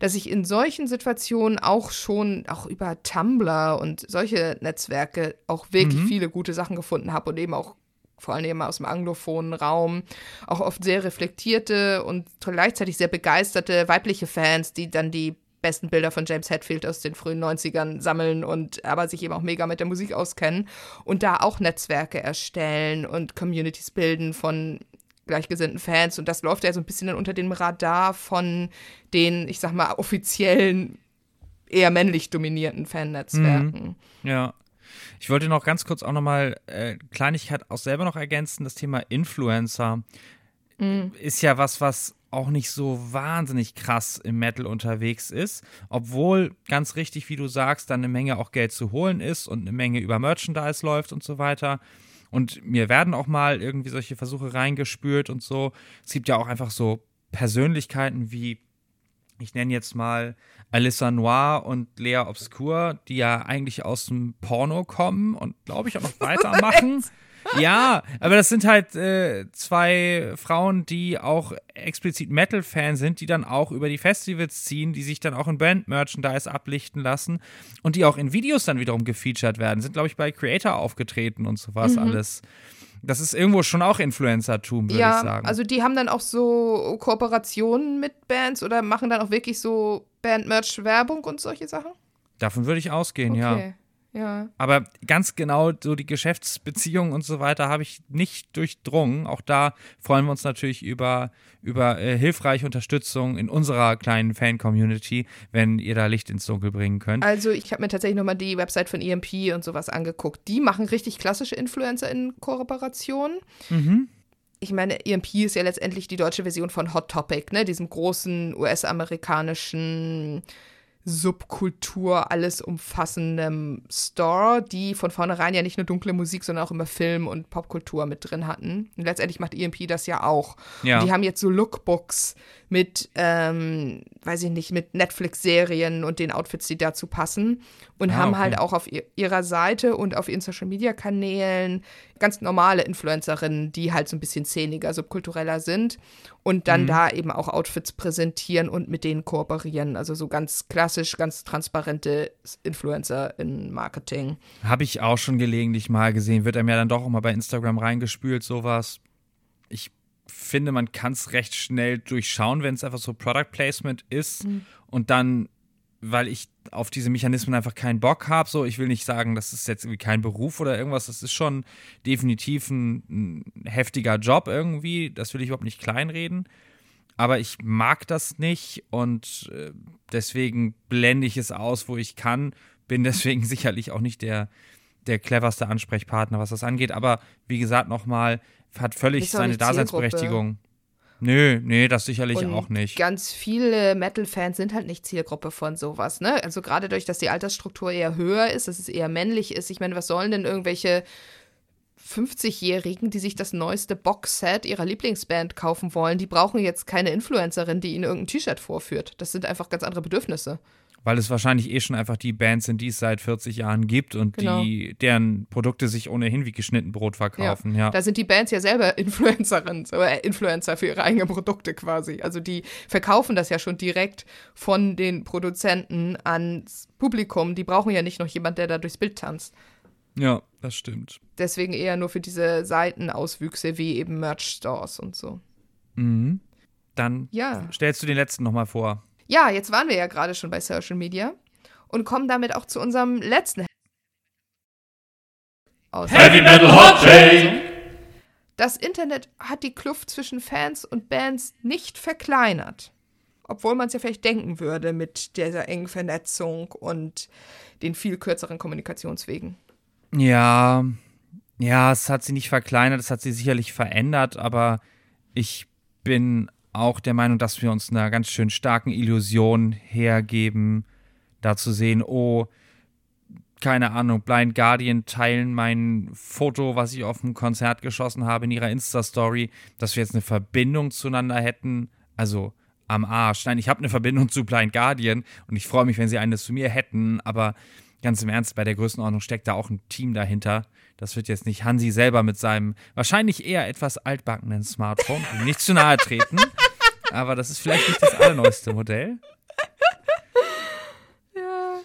B: Dass ich in solchen Situationen auch schon, auch über Tumblr und solche Netzwerke auch wirklich
C: Mhm.
B: viele gute Sachen gefunden habe und eben auch vor allem eben aus dem anglophonen Raum, auch oft sehr reflektierte und gleichzeitig sehr begeisterte weibliche Fans, die dann die besten Bilder von James Hetfield aus den frühen 90ern sammeln und aber sich eben auch mega mit der Musik auskennen und da auch Netzwerke erstellen und Communities bilden von gleichgesinnten Fans und das läuft ja so ein bisschen dann unter dem Radar von den, ich sag mal, offiziellen, eher männlich dominierten Fannetzwerken.
C: Ja. Ich wollte noch ganz kurz auch nochmal äh, Kleinigkeit auch selber noch ergänzen. Das Thema Influencer ist ja was, was auch nicht so wahnsinnig krass im Metal unterwegs ist, obwohl ganz richtig, wie du sagst, dann eine Menge auch Geld zu holen ist und eine Menge über Merchandise läuft und so weiter. Und mir werden auch mal irgendwie solche Versuche reingespült und so. Es gibt ja auch einfach so Persönlichkeiten wie ich nenne jetzt mal Alyssa Noir und Lea Obscur, die ja eigentlich aus dem Porno kommen und glaube ich auch noch weitermachen. Ja, aber das sind halt äh, zwei Frauen, die auch explizit Metal-Fan sind, die dann auch über die Festivals ziehen, die sich dann auch in Band-Merchandise ablichten lassen und die auch in Videos dann wiederum gefeatured werden. Sind, glaube ich, bei Creator aufgetreten und sowas alles. Das ist irgendwo schon auch Influencer-Tum, würde
B: Ja,
C: ich sagen.
B: also die haben dann auch so Kooperationen mit Bands oder machen dann auch wirklich so Band-Merch-Werbung und solche Sachen?
C: Davon würde ich ausgehen.
B: Okay. Ja.
C: Aber ganz genau so die Geschäftsbeziehungen und so weiter habe ich nicht durchdrungen. Auch da freuen wir uns natürlich über, über äh, hilfreiche Unterstützung in unserer kleinen Fan-Community, wenn ihr da Licht ins Dunkel bringen könnt.
B: Also ich habe mir tatsächlich nochmal die Website von EMP und sowas angeguckt. Die machen richtig klassische Influencer in Kooperation.
C: Mhm.
B: Ich meine, EMP ist ja letztendlich die deutsche Version von Hot Topic, ne? Diesem großen US-amerikanischen Subkultur, alles umfassendem Store, die von vornherein ja nicht nur dunkle Musik, sondern auch immer Film und Popkultur mit drin hatten. Und letztendlich macht EMP das ja auch.
C: Ja.
B: Und die haben jetzt so Lookbooks mit, ähm, weiß ich nicht, mit Netflix-Serien und den Outfits, die dazu passen. Und
C: Ah,
B: haben
C: okay.
B: halt auch auf ihr, ihrer Seite und auf ihren Social-Media-Kanälen ganz normale Influencerinnen, die halt so ein bisschen szeniger, subkultureller sind und dann da eben auch Outfits präsentieren und mit denen kooperieren. Also so ganz klassisch, ganz transparente Influencer in Marketing.
C: Habe ich auch schon gelegentlich mal gesehen. Wird einem ja dann doch auch mal bei Instagram reingespült, sowas. Ich finde, man kann es recht schnell durchschauen, wenn es einfach so Product Placement ist und dann, weil ich auf diese Mechanismen einfach keinen Bock habe, so, ich will nicht sagen, das ist jetzt irgendwie kein Beruf oder irgendwas, das ist schon definitiv ein, ein heftiger Job irgendwie, das will ich überhaupt nicht kleinreden, aber ich mag das nicht und äh, deswegen blende ich es aus, wo ich kann, bin deswegen sicherlich auch nicht der, der cleverste Ansprechpartner, was das angeht, aber wie gesagt nochmal, hat völlig seine. Daseinsberechtigung. Nö, nee, das sicherlich
B: Und
C: auch nicht.
B: Ganz viele Metal-Fans sind halt nicht Zielgruppe von sowas, ne? Also gerade durch, dass die Altersstruktur eher höher ist, dass es eher männlich ist. Ich meine, was sollen denn irgendwelche 50-Jährigen, die sich das neueste Boxset ihrer Lieblingsband kaufen wollen, die brauchen jetzt keine Influencerin, die ihnen irgendein T-Shirt vorführt. Das sind einfach ganz andere Bedürfnisse.
C: Weil es wahrscheinlich eh schon einfach die Bands sind, die es seit 40 Jahren gibt und
B: Genau.
C: die, deren Produkte sich ohnehin wie geschnitten Brot verkaufen, ja.
B: Da sind die Bands ja selber Influencerinnen, oder Influencer für ihre eigenen Produkte quasi. Also die verkaufen das ja schon direkt von den Produzenten ans Publikum. Die brauchen ja nicht noch jemand, der da durchs Bild tanzt.
C: Ja, das stimmt.
B: Deswegen eher nur für diese Seitenauswüchse wie eben Merch-Stores und so.
C: Mhm. Dann
B: Ja.
C: stellst du den letzten nochmal vor.
B: Ja, jetzt waren wir ja gerade schon bei Social Media und kommen damit auch zu unserem letzten aus.
A: Heavy Metal Hot Take.
B: Das Internet hat die Kluft zwischen Fans und Bands nicht verkleinert. Obwohl man es ja vielleicht denken würde mit dieser engen Vernetzung und den viel kürzeren Kommunikationswegen.
C: Ja, ja, es hat sie nicht verkleinert, es hat sie sicherlich verändert, aber ich bin auch der Meinung, dass wir uns einer ganz schön starken Illusion hergeben, da zu sehen, oh, keine Ahnung, Blind Guardian teilen mein Foto, was ich auf dem Konzert geschossen habe, in ihrer Insta-Story, dass wir jetzt eine Verbindung zueinander hätten. Also am Arsch. Nein, ich habe eine Verbindung zu Blind Guardian und ich freue mich, wenn sie eine zu mir hätten, aber ganz im Ernst, bei der Größenordnung steckt da auch ein Team dahinter. Das wird jetzt nicht Hansi selber mit seinem wahrscheinlich eher etwas altbackenen Smartphone, nicht zu nahe treten, aber das ist vielleicht nicht das allerneueste Modell.
B: Ja.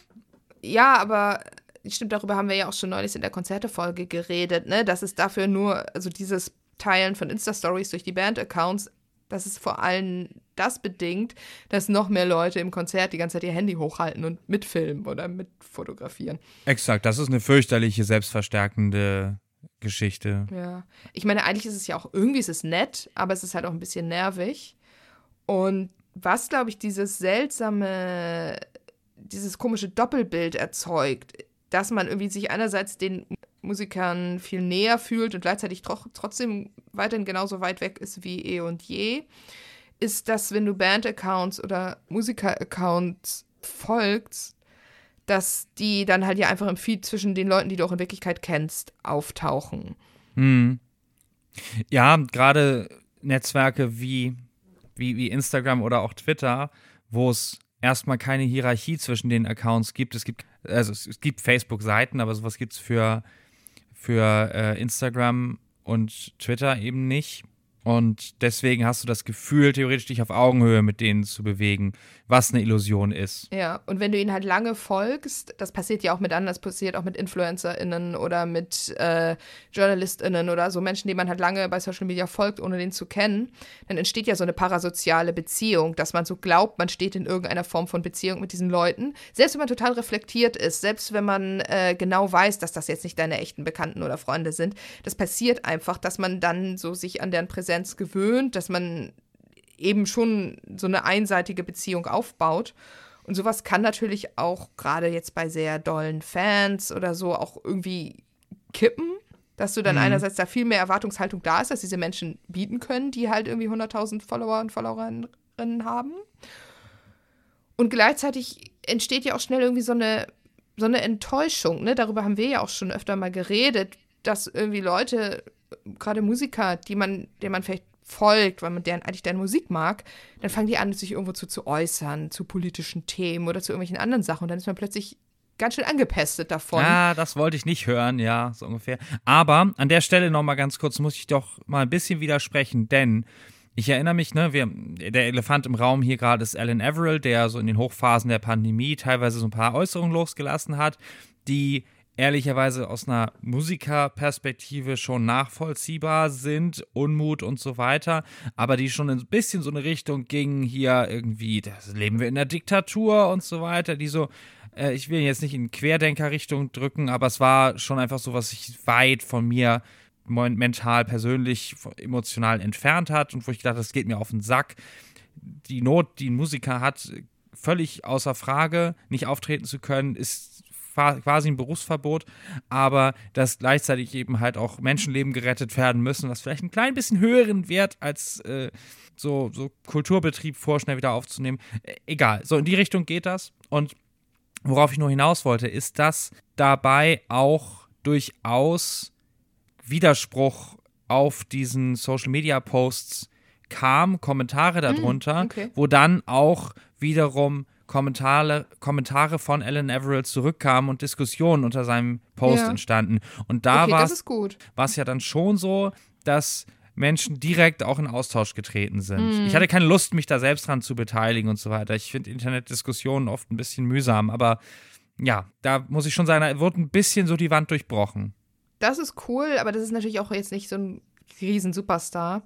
B: Ja, aber stimmt, darüber haben wir ja auch schon neulich in der Konzertefolge geredet, ne? Dass es dafür nur, also dieses Teilen von Insta-Stories durch die Band-Accounts, dass es vor allem das bedingt, dass noch mehr Leute im Konzert die ganze Zeit ihr Handy hochhalten und mitfilmen oder mitfotografieren.
C: Exakt, das ist eine fürchterliche, selbstverstärkende Geschichte.
B: Ja. Ich meine, eigentlich ist es ja auch irgendwie ist es nett, aber es ist halt auch ein bisschen nervig. Und was, glaube ich, dieses seltsame, dieses komische Doppelbild erzeugt, dass man irgendwie sich einerseits den Musikern viel näher fühlt und gleichzeitig tro trotzdem weiterhin genauso weit weg ist wie eh und je, ist, dass wenn du Band-Accounts oder Musiker-Accounts folgst, dass die dann halt ja einfach im Feed zwischen den Leuten, die du auch in Wirklichkeit kennst, auftauchen.
C: Hm. Ja, gerade Netzwerke wie, wie, wie Instagram oder auch Twitter, wo es erstmal keine Hierarchie zwischen den Accounts gibt. Es gibt, also es, es gibt Facebook-Seiten, aber sowas gibt es für, für äh, Instagram und Twitter eben nicht. Und deswegen hast du das Gefühl, theoretisch dich auf Augenhöhe mit denen zu bewegen, was eine Illusion ist.
B: Ja, und wenn du ihnen halt lange folgst, das passiert ja auch mit anderen, das passiert auch mit InfluencerInnen oder mit äh, JournalistInnen oder so Menschen, die man halt lange bei Social Media folgt, ohne den zu kennen, dann entsteht ja so eine parasoziale Beziehung, dass man so glaubt, man steht in irgendeiner Form von Beziehung mit diesen Leuten. Selbst wenn man total reflektiert ist, selbst wenn man äh, genau weiß, dass das jetzt nicht deine echten Bekannten oder Freunde sind, das passiert einfach, dass man dann so sich an deren Präsenz gewöhnt, dass man eben schon so eine einseitige Beziehung aufbaut. Und sowas kann natürlich auch gerade jetzt bei sehr dollen Fans oder so auch irgendwie kippen, dass du dann
C: Mhm.
B: einerseits da viel mehr Erwartungshaltung da ist, dass diese Menschen bieten können, die halt irgendwie 100.000 Follower und Followerinnen haben. Und gleichzeitig entsteht ja auch schnell irgendwie so eine, so eine Enttäuschung. Ne? Darüber haben wir ja auch schon öfter mal geredet, dass irgendwie Leute, gerade Musiker, die man, denen man vielleicht folgt, weil man deren, eigentlich deren Musik mag, dann fangen die an, sich irgendwo zu, zu äußern, zu politischen Themen oder zu irgendwelchen anderen Sachen. Und dann ist man plötzlich ganz schön angepestet davon.
C: Ja, das wollte ich nicht hören, ja, so ungefähr. Aber an der Stelle noch mal ganz kurz muss ich doch mal ein bisschen widersprechen, denn ich erinnere mich, ne, wir, der Elefant im Raum hier gerade ist Alan Averill, der so in den Hochphasen der Pandemie teilweise so ein paar Äußerungen losgelassen hat, die ehrlicherweise aus einer Musikerperspektive schon nachvollziehbar sind, Unmut und so weiter, aber die schon ein bisschen so eine Richtung gingen, hier irgendwie, das leben wir in der Diktatur und so weiter, die so, äh, ich will jetzt nicht in Querdenker-Richtung drücken, aber es war schon einfach so, was sich weit von mir mental, persönlich, emotional entfernt hat und wo ich gedacht habe, das geht mir auf den Sack. Die Not, die ein Musiker hat, völlig außer Frage, nicht auftreten zu können, ist quasi ein Berufsverbot, aber dass gleichzeitig eben halt auch Menschenleben gerettet werden müssen, was vielleicht einen klein bisschen höheren Wert als äh, so, so Kulturbetrieb vorschnell wieder aufzunehmen. Äh, egal, so in die Richtung geht das. Und worauf ich nur hinaus wollte, ist, dass dabei auch durchaus Widerspruch auf diesen Social Media Posts kam, Kommentare darunter,
B: okay.
C: wo dann auch wiederum Kommentare, Kommentare von Alan Averill zurückkamen und Diskussionen unter seinem Post
B: Ja.
C: entstanden. Und da
B: okay,
C: war es ja dann schon so, dass Menschen direkt auch in Austausch getreten sind.
B: Mhm.
C: Ich hatte keine Lust, mich da selbst dran zu beteiligen und so weiter. Ich finde Internetdiskussionen oft ein bisschen mühsam, aber ja, da muss ich schon sagen, da wird ein bisschen so die Wand durchbrochen.
B: Das ist cool, aber das ist natürlich auch jetzt nicht so ein riesen Superstar.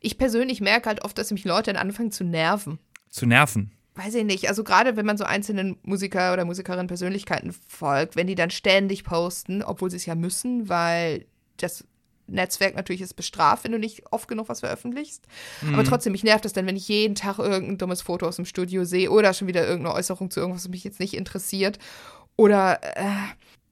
B: Ich persönlich merke halt oft, dass mich Leute dann anfangen zu nerven.
C: Zu nerven.
B: Weiß ich nicht, also gerade wenn man so einzelnen Musiker oder Musikerinnen Persönlichkeiten folgt, wenn die dann ständig posten, obwohl sie es ja müssen, weil das Netzwerk natürlich ist bestraft, wenn du nicht oft genug was veröffentlichst. Mhm. Aber trotzdem, mich nervt das dann, wenn ich jeden Tag irgendein dummes Foto aus dem Studio sehe oder schon wieder irgendeine Äußerung zu irgendwas, was mich jetzt nicht interessiert. Oder äh,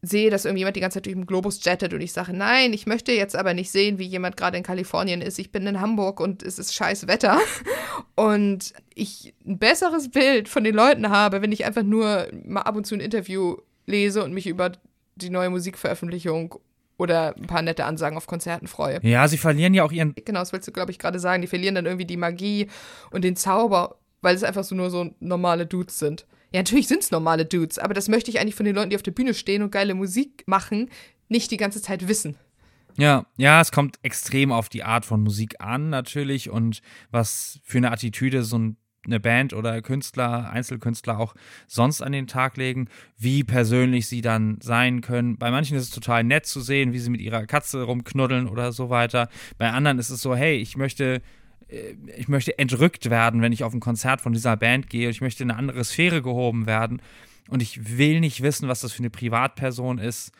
B: sehe, dass irgendjemand die ganze Zeit durch den Globus jettet und ich sage, nein, ich möchte jetzt aber nicht sehen, wie jemand gerade in Kalifornien ist. Ich bin in Hamburg und es ist scheiß Wetter. Und ich ein besseres Bild von den Leuten habe, wenn ich einfach nur mal ab und zu ein Interview lese und mich über die neue Musikveröffentlichung oder ein paar nette Ansagen auf Konzerten freue.
C: Ja, sie verlieren ja auch ihren.
B: Genau, das willst du, glaube ich, gerade sagen. Die verlieren dann irgendwie die Magie und den Zauber, weil es einfach so nur so normale Dudes sind. Ja, natürlich sind es normale Dudes, aber das möchte ich eigentlich von den Leuten, die auf der Bühne stehen und geile Musik machen, nicht die ganze Zeit wissen.
C: Ja, ja, es kommt extrem auf die Art von Musik an, natürlich, und was für eine Attitüde so ein eine Band oder Künstler, Einzelkünstler auch sonst an den Tag legen, wie persönlich sie dann sein können. Bei manchen ist es total nett zu sehen, wie sie mit ihrer Katze rumknuddeln oder so weiter. Bei anderen ist es so, hey, ich möchte ich möchte entrückt werden, wenn ich auf ein Konzert von dieser Band gehe. Ich möchte in eine andere Sphäre gehoben werden. Und ich will nicht wissen, was das für eine Privatperson ist.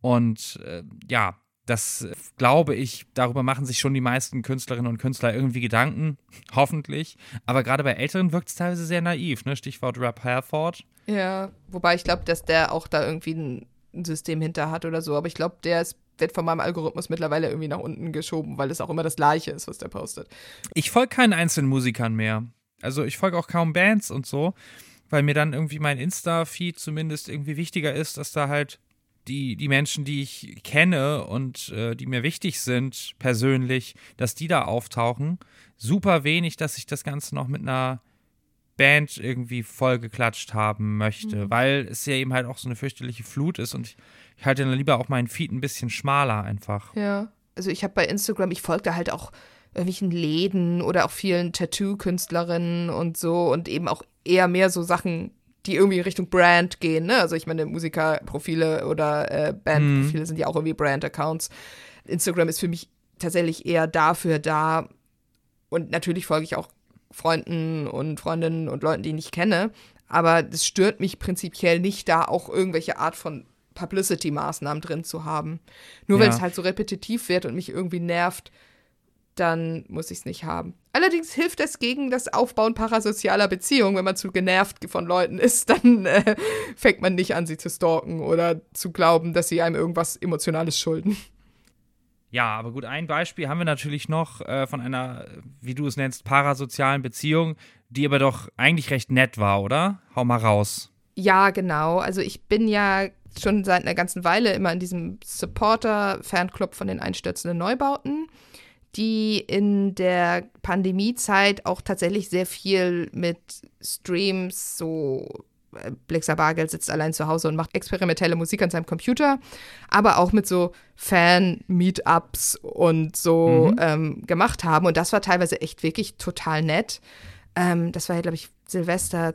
C: Und äh, ja, das glaube ich, darüber machen sich schon die meisten Künstlerinnen und Künstler irgendwie Gedanken, hoffentlich. Aber gerade bei Älteren wirkt es teilweise sehr naiv, ne? Stichwort Rap Halford.
B: Ja, wobei ich glaube, dass der auch da irgendwie ein System hinter hat oder so. Aber ich glaube, der ist wird von meinem Algorithmus mittlerweile irgendwie nach unten geschoben, weil es auch immer das Gleiche ist, was der postet.
C: Ich folge keinen einzelnen Musikern mehr. Also ich folge auch kaum Bands und so, weil mir dann irgendwie mein Insta-Feed zumindest irgendwie wichtiger ist, dass da halt die, die Menschen, die ich kenne und äh, die mir wichtig sind, persönlich, dass die da auftauchen. Super wenig, dass ich das Ganze noch mit einer Band irgendwie vollgeklatscht haben möchte, mhm. weil es ja eben halt auch so eine fürchterliche Flut ist und ich, ich halte dann lieber auch meinen Feed ein bisschen schmaler einfach.
B: Ja, also ich habe bei Instagram, ich folge da halt auch irgendwelchen Läden oder auch vielen Tattoo-Künstlerinnen und so und eben auch eher mehr so Sachen, die irgendwie Richtung Brand gehen. Ne? Also ich meine, Musikerprofile oder äh, Bandprofile mhm. sind ja auch irgendwie Brand-Accounts. Instagram ist für mich tatsächlich eher dafür da. Und natürlich folge ich auch Freunden und Freundinnen und Leuten, die ich nicht kenne. Aber es stört mich prinzipiell nicht, da auch irgendwelche Art von Publicity-Maßnahmen drin zu haben. Nur ja. wenn es halt so repetitiv wird und mich irgendwie nervt, dann muss ich es nicht haben. Allerdings hilft es gegen das Aufbauen parasozialer Beziehungen. Wenn man zu genervt von Leuten ist, dann äh, fängt man nicht an, sie zu stalken oder zu glauben, dass sie einem irgendwas Emotionales schulden.
C: Ja, aber gut, ein Beispiel haben wir natürlich noch äh, von einer, wie du es nennst, parasozialen Beziehung, die aber doch eigentlich recht nett war, oder? Hau mal raus.
B: Ja, genau. Also ich bin ja schon seit einer ganzen Weile immer in diesem Supporter-Fanclub von den einstürzenden Neubauten, die in der Pandemiezeit auch tatsächlich sehr viel mit Streams so Blixer Bargeld sitzt allein zu Hause und macht experimentelle Musik an seinem Computer, aber auch mit so Fan-Meetups und so mhm. ähm, gemacht haben. Und das war teilweise echt wirklich total nett. Ähm, das war ja, glaube ich, Silvester,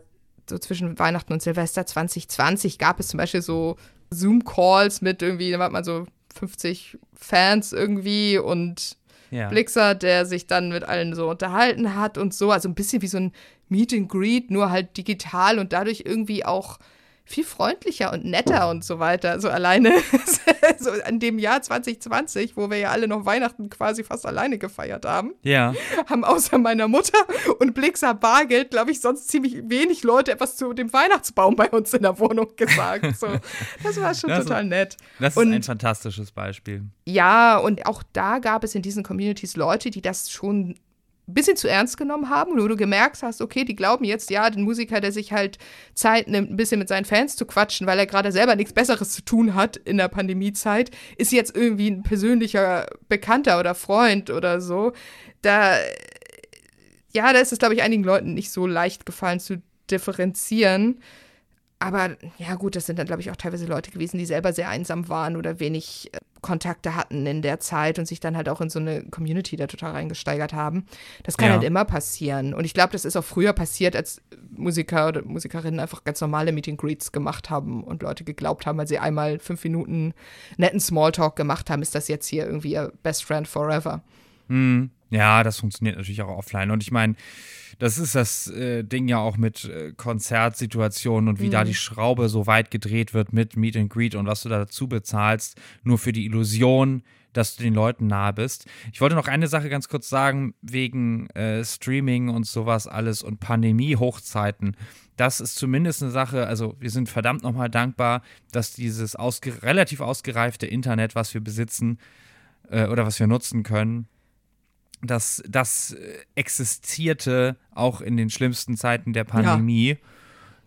B: so zwischen Weihnachten und Silvester 2020 gab es zum Beispiel so Zoom-Calls mit irgendwie, da war man so 50 Fans irgendwie und ja. Blixer, der sich dann mit allen so unterhalten hat und so. Also ein bisschen wie so ein Meet and Greet, nur halt digital und dadurch irgendwie auch viel freundlicher und netter und so weiter. So alleine so an dem Jahr 2020, wo wir ja alle noch Weihnachten quasi fast alleine gefeiert haben.
C: Ja.
B: Haben außer meiner Mutter und Blixer Bargeld, glaube ich, sonst ziemlich wenig Leute etwas zu dem Weihnachtsbaum bei uns in der Wohnung gesagt. So, das war schon das total ist, nett.
C: Das ist und, ein fantastisches Beispiel.
B: Ja, und auch da gab es in diesen Communities Leute, die das schon ein bisschen zu ernst genommen haben, wo du gemerkt hast, okay, die glauben jetzt, ja, den Musiker, der sich halt Zeit nimmt, ein bisschen mit seinen Fans zu quatschen, weil er gerade selber nichts Besseres zu tun hat in der Pandemiezeit, ist jetzt irgendwie ein persönlicher Bekannter oder Freund oder so. Da, ja, da ist es, glaube ich, einigen Leuten nicht so leicht gefallen zu differenzieren. Aber ja, gut, das sind dann, glaube ich, auch teilweise Leute gewesen, die selber sehr einsam waren oder wenig äh, Kontakte hatten in der Zeit und sich dann halt auch in so eine Community da total reingesteigert haben. Das kann ja. halt immer passieren. Und ich glaube, das ist auch früher passiert, als Musiker oder Musikerinnen einfach ganz normale Meeting Greets gemacht haben und Leute geglaubt haben, weil sie einmal fünf Minuten netten Smalltalk gemacht haben, ist das jetzt hier irgendwie ihr Best Friend Forever.
C: Mhm. Ja, das funktioniert natürlich auch offline. Und ich meine, das ist das äh, Ding ja auch mit äh, Konzertsituationen und wie mhm. da die Schraube so weit gedreht wird mit Meet and Greet und was du da dazu bezahlst, nur für die Illusion, dass du den Leuten nahe bist. Ich wollte noch eine Sache ganz kurz sagen, wegen äh, Streaming und sowas alles und Pandemie-Hochzeiten. Das ist zumindest eine Sache, also wir sind verdammt nochmal dankbar, dass dieses ausge relativ ausgereifte Internet, was wir besitzen äh, oder was wir nutzen können, dass das äh, existierte auch in den schlimmsten Zeiten der Pandemie. Ja.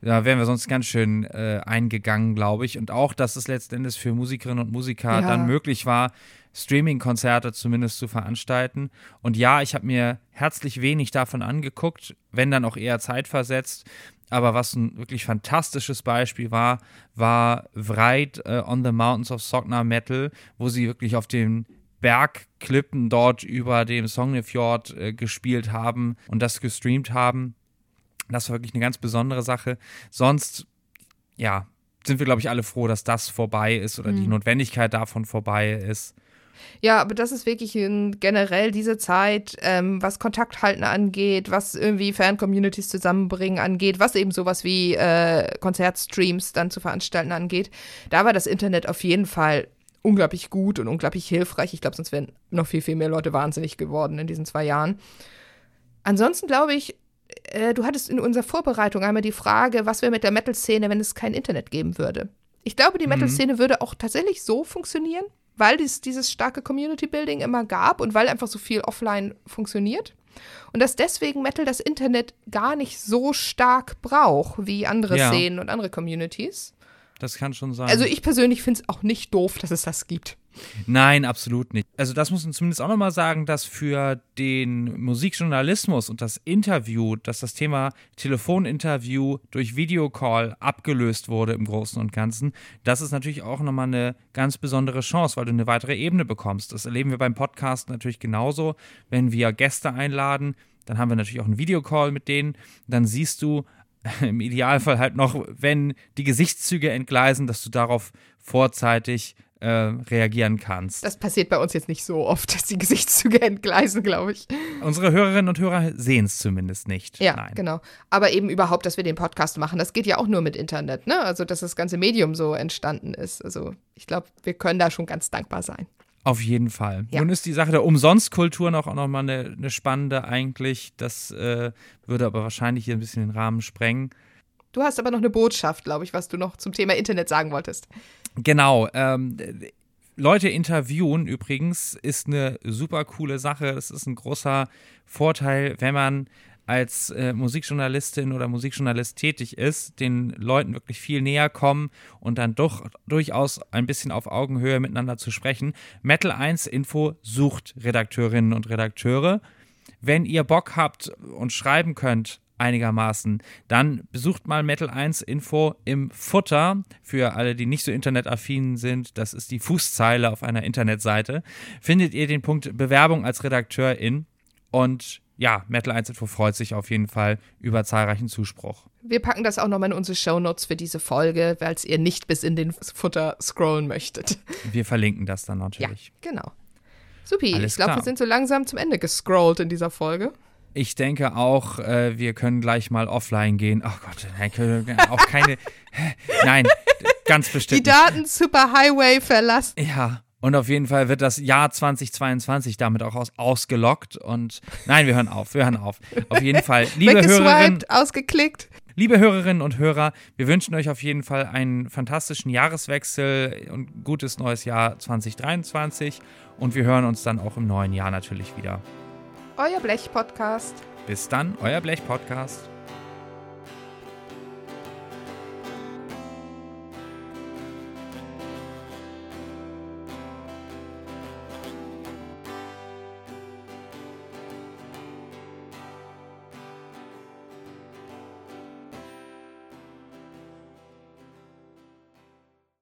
C: Da wären wir sonst ganz schön äh, eingegangen, glaube ich. Und auch, dass es letztendlich für Musikerinnen und Musiker ja. dann möglich war, Streaming-Konzerte zumindest zu veranstalten. Und ja, ich habe mir herzlich wenig davon angeguckt, wenn dann auch eher zeitversetzt. Aber was ein wirklich fantastisches Beispiel war, war Vreit uh, on the Mountains of Sogna Metal, wo sie wirklich auf den Bergklippen dort über dem Sognefjord äh, gespielt haben und das gestreamt haben. Das war wirklich eine ganz besondere Sache. Sonst, ja, sind wir, glaube ich, alle froh, dass das vorbei ist oder mhm. die Notwendigkeit davon vorbei ist.
B: Ja, aber das ist wirklich in, generell diese Zeit, ähm, was Kontakthalten angeht, was irgendwie Fan-Communities zusammenbringen angeht, was eben sowas wie äh, Konzertstreams dann zu veranstalten angeht. Da war das Internet auf jeden Fall unglaublich gut und unglaublich hilfreich. Ich glaube, sonst wären noch viel, viel mehr Leute wahnsinnig geworden in diesen zwei Jahren. Ansonsten glaube ich, äh, du hattest in unserer Vorbereitung einmal die Frage, was wäre mit der Metal-Szene, wenn es kein Internet geben würde. Ich glaube, die mhm. Metal-Szene würde auch tatsächlich so funktionieren, weil es dieses starke Community-Building immer gab und weil einfach so viel offline funktioniert. Und dass deswegen Metal das Internet gar nicht so stark braucht wie andere ja. Szenen und andere Communities.
C: Das kann schon sein.
B: Also ich persönlich finde es auch nicht doof, dass es das gibt.
C: Nein, absolut nicht. Also das muss man zumindest auch nochmal sagen, dass für den Musikjournalismus und das Interview, dass das Thema Telefoninterview durch Videocall abgelöst wurde im Großen und Ganzen, das ist natürlich auch nochmal eine ganz besondere Chance, weil du eine weitere Ebene bekommst. Das erleben wir beim Podcast natürlich genauso. Wenn wir Gäste einladen, dann haben wir natürlich auch einen Videocall mit denen. Dann siehst du, im Idealfall halt noch, wenn die Gesichtszüge entgleisen, dass du darauf vorzeitig äh, reagieren kannst.
B: Das passiert bei uns jetzt nicht so oft, dass die Gesichtszüge entgleisen, glaube ich.
C: Unsere Hörerinnen und Hörer sehen es zumindest nicht.
B: Ja, Nein. genau. Aber eben überhaupt, dass wir den Podcast machen, das geht ja auch nur mit Internet, ne? Also, dass das ganze Medium so entstanden ist. Also, ich glaube, wir können da schon ganz dankbar sein.
C: Auf jeden Fall. Ja. Nun ist die Sache der Umsonstkultur noch auch nochmal eine, eine spannende eigentlich. Das äh, würde aber wahrscheinlich hier ein bisschen den Rahmen sprengen.
B: Du hast aber noch eine Botschaft, glaube ich, was du noch zum Thema Internet sagen wolltest.
C: Genau. Ähm, Leute interviewen übrigens ist eine super coole Sache. Das ist ein großer Vorteil, wenn man als äh, Musikjournalistin oder Musikjournalist tätig ist, den Leuten wirklich viel näher kommen und dann doch durchaus ein bisschen auf Augenhöhe miteinander zu sprechen. Metal 1 Info sucht Redakteurinnen und Redakteure. Wenn ihr Bock habt und schreiben könnt, einigermaßen, dann besucht mal Metal 1 Info im Futter. Für alle, die nicht so internetaffin sind, das ist die Fußzeile auf einer Internetseite. Findet ihr den Punkt Bewerbung als Redakteurin und ja, Metal 1 Info freut sich auf jeden Fall über zahlreichen Zuspruch.
B: Wir packen das auch nochmal in unsere Shownotes für diese Folge, weil ihr nicht bis in den Futter scrollen möchtet.
C: Wir verlinken das dann natürlich.
B: Ja, genau. Supi, Alles ich glaube, wir sind so langsam zum Ende gescrollt in dieser Folge.
C: Ich denke auch, äh, wir können gleich mal offline gehen. Ach oh Gott, nein, auch keine. nein, ganz bestimmt.
B: Die Daten Superhighway verlassen.
C: Ja, und auf jeden Fall wird das Jahr 2022 damit auch aus, ausgelockt. Und nein, wir hören auf, wir hören auf. Auf jeden Fall, liebe Hörerinnen.
B: ausgeklickt.
C: Liebe Hörerinnen und Hörer, wir wünschen euch auf jeden Fall einen fantastischen Jahreswechsel und gutes neues Jahr 2023. Und wir hören uns dann auch im neuen Jahr natürlich wieder.
B: Euer Blech-Podcast.
C: Bis dann, euer Blech-Podcast.